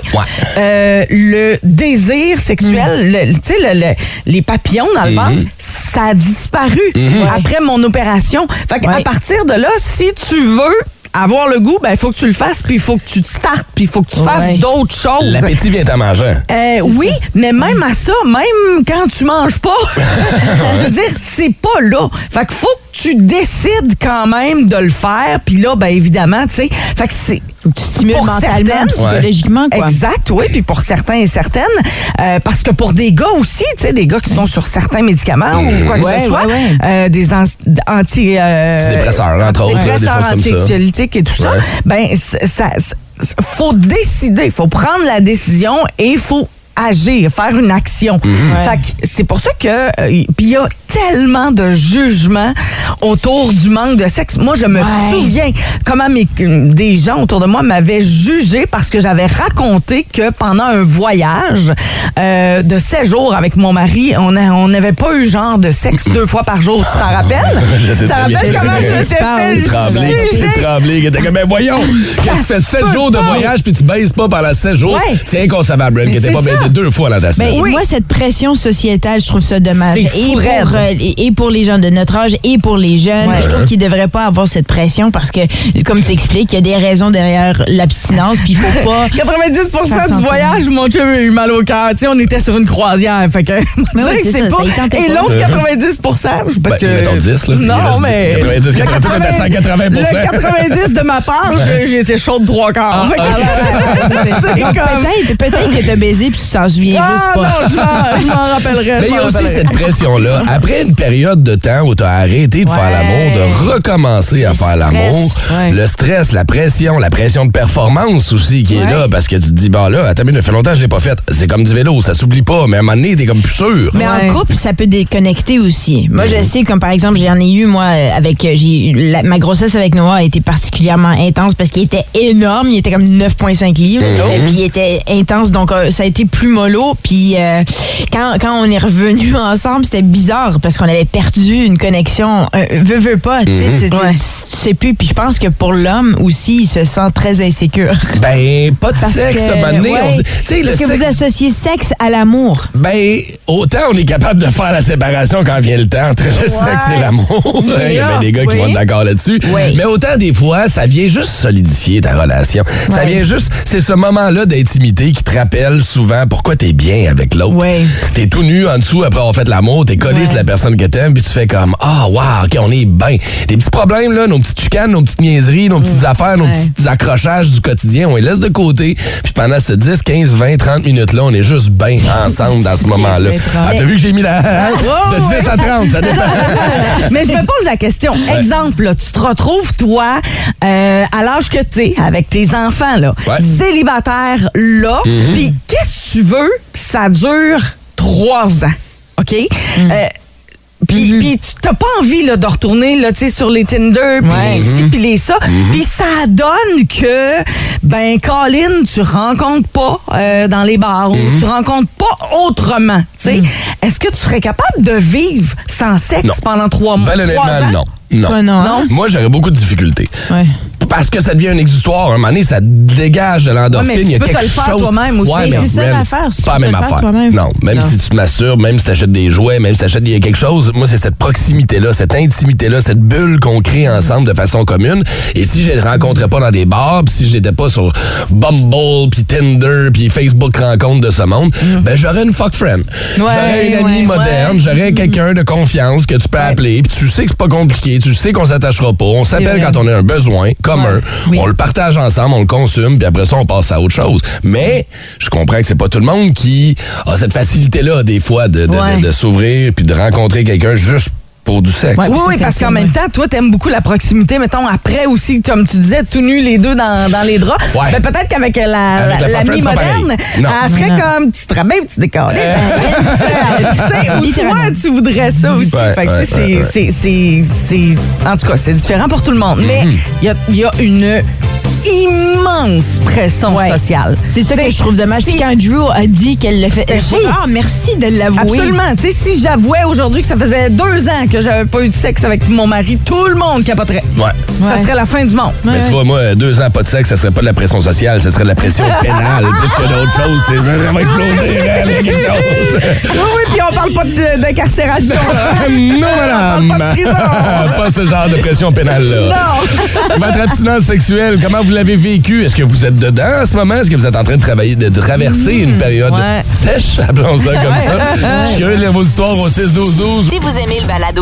[SPEAKER 5] euh, le désir sexuel, le- tu sais, le- le- les papillons dans le ventre, ça a disparu
[SPEAKER 3] Mhm.
[SPEAKER 5] après mon opération. Fait qu'à partir de là, si tu veux avoir le goût, ben il faut que tu le fasses, puis il faut que tu te startes, puis il faut que tu fasses
[SPEAKER 3] Ouais.
[SPEAKER 5] d'autres choses.
[SPEAKER 3] L'appétit vient en mangeant.
[SPEAKER 5] Euh, oui, mais même à ça, même quand tu manges pas, *laughs* je veux dire, c'est pas là. Fait qu'il faut que tu décides quand même de le faire. Puis là, ben évidemment, tu sais, fait que c'est...
[SPEAKER 4] Faut que tu stimules
[SPEAKER 5] pour
[SPEAKER 4] mentalement,
[SPEAKER 5] certaines-
[SPEAKER 4] psychologiquement, quoi.
[SPEAKER 5] Exact, oui. Puis pour certains et certaines, euh, parce que pour des gars aussi, tu sais, des gars qui sont sur certains médicaments ou quoi que
[SPEAKER 4] Ouais,
[SPEAKER 5] ce soit,
[SPEAKER 4] ouais, ouais.
[SPEAKER 5] euh, des an- anti... euh,
[SPEAKER 3] Antidépresseurs, entre autres, des
[SPEAKER 5] antidépresseurs
[SPEAKER 3] choses comme ça.
[SPEAKER 5] anti-anxiolytiques et tout ça, ben ça, faut décider, faut prendre la décision et il faut agir, faire une action. Fait que c'est pour ça que euh, y- puis il y a tellement de jugements autour du manque de sexe. Moi, je me
[SPEAKER 4] Ouais.
[SPEAKER 5] souviens comment mes- des gens autour de moi m'avaient jugé parce que j'avais raconté que pendant un voyage euh, de 7 jours avec mon mari, on a- on n'avait pas eu genre de sexe deux fois par jour. Tu t'en rappelles? *laughs*
[SPEAKER 3] Je sais
[SPEAKER 5] Tu t'en rappelles comment je t'ai fait
[SPEAKER 3] était comme, ben voyons, que tu fais 7
[SPEAKER 5] peut
[SPEAKER 3] jours de voyage puis tu baises pas pendant 7 jours,
[SPEAKER 4] Ouais.
[SPEAKER 3] c'est inconcevable,
[SPEAKER 4] Mais
[SPEAKER 3] que
[SPEAKER 4] c'est
[SPEAKER 3] pas
[SPEAKER 4] ça.
[SPEAKER 3] Deux fois dans ta
[SPEAKER 4] Ben,
[SPEAKER 3] semaine.
[SPEAKER 4] Moi, cette pression sociétale, je trouve ça dommage.
[SPEAKER 5] C'est
[SPEAKER 4] Et
[SPEAKER 5] fou
[SPEAKER 4] pour, euh, et, pour les gens de notre âge et pour les jeunes.
[SPEAKER 5] Ouais.
[SPEAKER 4] Je trouve qu'ils ne devraient pas avoir cette pression parce que, comme tu expliques, il y a des raisons derrière l'abstinence, puis il faut pas. *laughs*
[SPEAKER 5] 90
[SPEAKER 4] Ça
[SPEAKER 5] du
[SPEAKER 4] s'entend.
[SPEAKER 5] voyage, mon chum a eu mal au cœur. Tu sais, on était sur une croisière. Fait que, *laughs*
[SPEAKER 4] Mais oui,
[SPEAKER 5] tu sais,
[SPEAKER 4] c'est
[SPEAKER 5] c'est
[SPEAKER 4] ça,
[SPEAKER 5] pas. Et l'autre
[SPEAKER 3] Uh-huh.
[SPEAKER 5] 90 parce
[SPEAKER 3] Ben,
[SPEAKER 5] que.
[SPEAKER 3] mettons 10, là. Il
[SPEAKER 5] Non, mais.
[SPEAKER 3] 90, *laughs*
[SPEAKER 5] le
[SPEAKER 3] 80, t'es à 180
[SPEAKER 5] Le 90 de ma part, été chaude trois quarts. C'est
[SPEAKER 4] Donc,
[SPEAKER 5] comme-
[SPEAKER 4] peut-être peut-être que tu as baisé puis tu t'en souviens
[SPEAKER 5] Ah
[SPEAKER 4] juste
[SPEAKER 5] non,
[SPEAKER 4] pas.
[SPEAKER 5] je m'en- je m'en *laughs* rappellerai.
[SPEAKER 3] Mais il y a aussi cette pression-là. Après une période de temps où tu as arrêté de faire l'amour, de recommencer à
[SPEAKER 4] Le
[SPEAKER 3] faire
[SPEAKER 4] stress.
[SPEAKER 3] l'amour,
[SPEAKER 4] Ouais.
[SPEAKER 3] le stress, la pression, la pression de performance aussi qui est là parce que tu te dis, bah là, attends, mais ça fait longtemps que je l'ai pas fait. C'est comme du vélo, ça s'oublie pas, mais à un moment donné, t'es comme plus sûr.
[SPEAKER 4] Mais
[SPEAKER 5] Ouais.
[SPEAKER 4] en couple, ça peut déconnecter aussi. Moi, je sais, comme par exemple, j'en ai eu, moi, avec. euh, j'ai eu- la- ma grossesse avec Noah a été particulièrement intense parce qu'il était énorme. Il était comme 9,5 livres. Et puis, il était intense. Donc, euh, ça a été plus mollo. Puis, euh, quand, quand on est revenus *laughs* ensemble, c'était bizarre parce qu'on avait perdu une connexion. Euh, veux, veux pas. Tu sais, tu- tu-
[SPEAKER 5] Ouais.
[SPEAKER 4] tu sais plus. Puis, je pense que pour l'homme aussi, il se sent très insécure. *laughs*
[SPEAKER 3] Ben, pas de
[SPEAKER 4] Parce
[SPEAKER 3] sexe,
[SPEAKER 4] que,
[SPEAKER 3] à un moment donné.
[SPEAKER 4] ouais,
[SPEAKER 3] on se- Tu sais, le
[SPEAKER 4] parce que vous associez sexe à l'amour.
[SPEAKER 3] Ben, autant on est capable de faire la séparation quand vient le temps entre le sexe et l'amour. *laughs* Il y a bien des gars qui vont être d'accord là-dessus.
[SPEAKER 4] Oui.
[SPEAKER 3] Mais autant des fois, ça vient juste solidifier ta relation. Ça vient juste, c'est ce moment-là d'intimité qui te rappelle souvent pourquoi t'es bien avec l'autre.
[SPEAKER 4] Ouais.
[SPEAKER 3] T'es tout nu en dessous après avoir fait l'amour, t'es collé
[SPEAKER 4] Ouais.
[SPEAKER 3] sur la personne que t'aimes, puis tu fais comme ah wow, ok, on est bien. Des petits problèmes là, nos petites chicanes, nos petites niaiseries, nos petites affaires, nos
[SPEAKER 4] Ouais.
[SPEAKER 3] petits accrochages du quotidien, on les laisse de côté. Puis pendant ces 10, 15, 20, 30 minutes là, on est juste bien *laughs* ensemble dans ce
[SPEAKER 4] 10, 15,
[SPEAKER 3] moment-là.
[SPEAKER 4] 20, 30.
[SPEAKER 3] Ah, t'as vu que j'ai mis la
[SPEAKER 5] Oh, *laughs*
[SPEAKER 3] de 10 à 30, ça dépend. *laughs*
[SPEAKER 5] Mais je me pose la question. Exemple, là, tu te retrouves, toi, euh, à l'âge que tu es, avec tes enfants, là, célibataire, là,
[SPEAKER 3] Mhm.
[SPEAKER 5] puis qu'est-ce que tu veux ça dure trois ans? OK? Euh, puis, puis tu n'as pas envie là, de retourner là, tu sais, sur les Tinder, puis
[SPEAKER 4] Ouais.
[SPEAKER 5] ci, puis les ça. Puis ça donne que, ben, Colin, tu rencontres pas euh, dans les bars ou tu rencontres pas autrement. tu sais. Est-ce que tu serais capable de vivre sans sexe
[SPEAKER 3] Non.
[SPEAKER 5] pendant trois mois?
[SPEAKER 3] Ben
[SPEAKER 5] trois
[SPEAKER 3] honnêtement,
[SPEAKER 5] ans?
[SPEAKER 3] non. Non.
[SPEAKER 4] Toi, non, hein?
[SPEAKER 3] Moi, j'aurais beaucoup de difficultés.
[SPEAKER 4] Ouais.
[SPEAKER 3] Parce que ça devient un exutoire. À un moment donné, ça dégage de l'endorphine.
[SPEAKER 5] Ouais,
[SPEAKER 3] Il y a
[SPEAKER 5] te
[SPEAKER 3] quelque
[SPEAKER 5] le faire
[SPEAKER 3] chose.
[SPEAKER 5] toi-même aussi.
[SPEAKER 3] Ouais,
[SPEAKER 5] C'est ça l'affaire,
[SPEAKER 3] C'est pas la même affaire. Non, même
[SPEAKER 5] Non.
[SPEAKER 3] si tu te masturbes, même si tu achètes des jouets, même si tu achètes quelque chose, moi, c'est cette proximité-là, cette intimité-là, cette bulle qu'on crée ensemble de façon commune. Et si je ne rencontrais pas dans des bars, puis si j'étais pas sur Bumble, puis Tinder, puis Facebook rencontre de ce monde, ben j'aurais une fuck friend. j'aurais une amie
[SPEAKER 5] ouais,
[SPEAKER 3] moderne,
[SPEAKER 5] ouais.
[SPEAKER 3] j'aurais quelqu'un de confiance que tu peux appeler, puis tu sais que c'est pas compliqué, tu sais qu'on s'attachera pas, on s'appelle quand on a un besoin commun,
[SPEAKER 5] Oui.
[SPEAKER 3] on le partage ensemble, on le consomme, puis après ça, on passe à autre chose. Mais je comprends que c'est pas tout le monde qui a cette facilité-là, des fois, de, de- de-
[SPEAKER 5] Ouais.
[SPEAKER 3] de s'ouvrir puis de rencontrer quelqu'un juste pour du sexe.
[SPEAKER 5] oui, oui, parce qu'en même temps, toi, t'aimes beaucoup la proximité. Mettons, après aussi, comme tu disais, tout nu les deux dans, dans les draps.
[SPEAKER 3] Ouais.
[SPEAKER 5] Mais peut-être qu'avec la,
[SPEAKER 3] la
[SPEAKER 5] la- moderne, elle ferait
[SPEAKER 4] Non.
[SPEAKER 5] comme tu te rabais, tu décolles. *laughs* Ou toi, tu voudrais ça aussi.
[SPEAKER 3] Ouais,
[SPEAKER 5] fait que, c'est- c'est- c'est- En tout cas, c'est différent pour tout le monde. Mais
[SPEAKER 3] Mhm.
[SPEAKER 5] il y, a, il y a une immense pression
[SPEAKER 4] Ouais.
[SPEAKER 5] sociale.
[SPEAKER 4] C'est ça que je trouve dommage.
[SPEAKER 5] si-
[SPEAKER 4] quand Drew a dit qu'elle le fait, ah, merci de l'avouer.
[SPEAKER 5] Absolument. Tu sais, si j'avouais aujourd'hui que ça faisait deux ans que j'avais pas eu de sexe avec mon mari, tout le monde capoterait.
[SPEAKER 3] Ouais.
[SPEAKER 5] Ça
[SPEAKER 4] Ouais.
[SPEAKER 5] serait la fin du monde.
[SPEAKER 3] Mais tu vois, moi, deux ans pas de sexe, ça serait pas de la pression sociale, ça serait de la pression *laughs* pénale, plus que d'autres choses. C'est ça, ça va exploser, là, il y a quelque chose.
[SPEAKER 5] Oui, oui, puis on parle pas de- d'incarcération. là. *laughs*
[SPEAKER 3] non, madame.
[SPEAKER 5] On parle pas de prison.
[SPEAKER 3] pas ce genre de pression pénale-là.
[SPEAKER 5] Non. *laughs*
[SPEAKER 3] Votre abstinence sexuelle, comment vous l'avez vécue? Est-ce que vous êtes dedans en ce moment? Est-ce que vous êtes en train de travailler, de traverser une période
[SPEAKER 5] ouais.
[SPEAKER 3] sèche, appelons ça comme ça? Je suis curieux de lire vos histoires au 6-12-12.
[SPEAKER 1] Si vous aimez le balado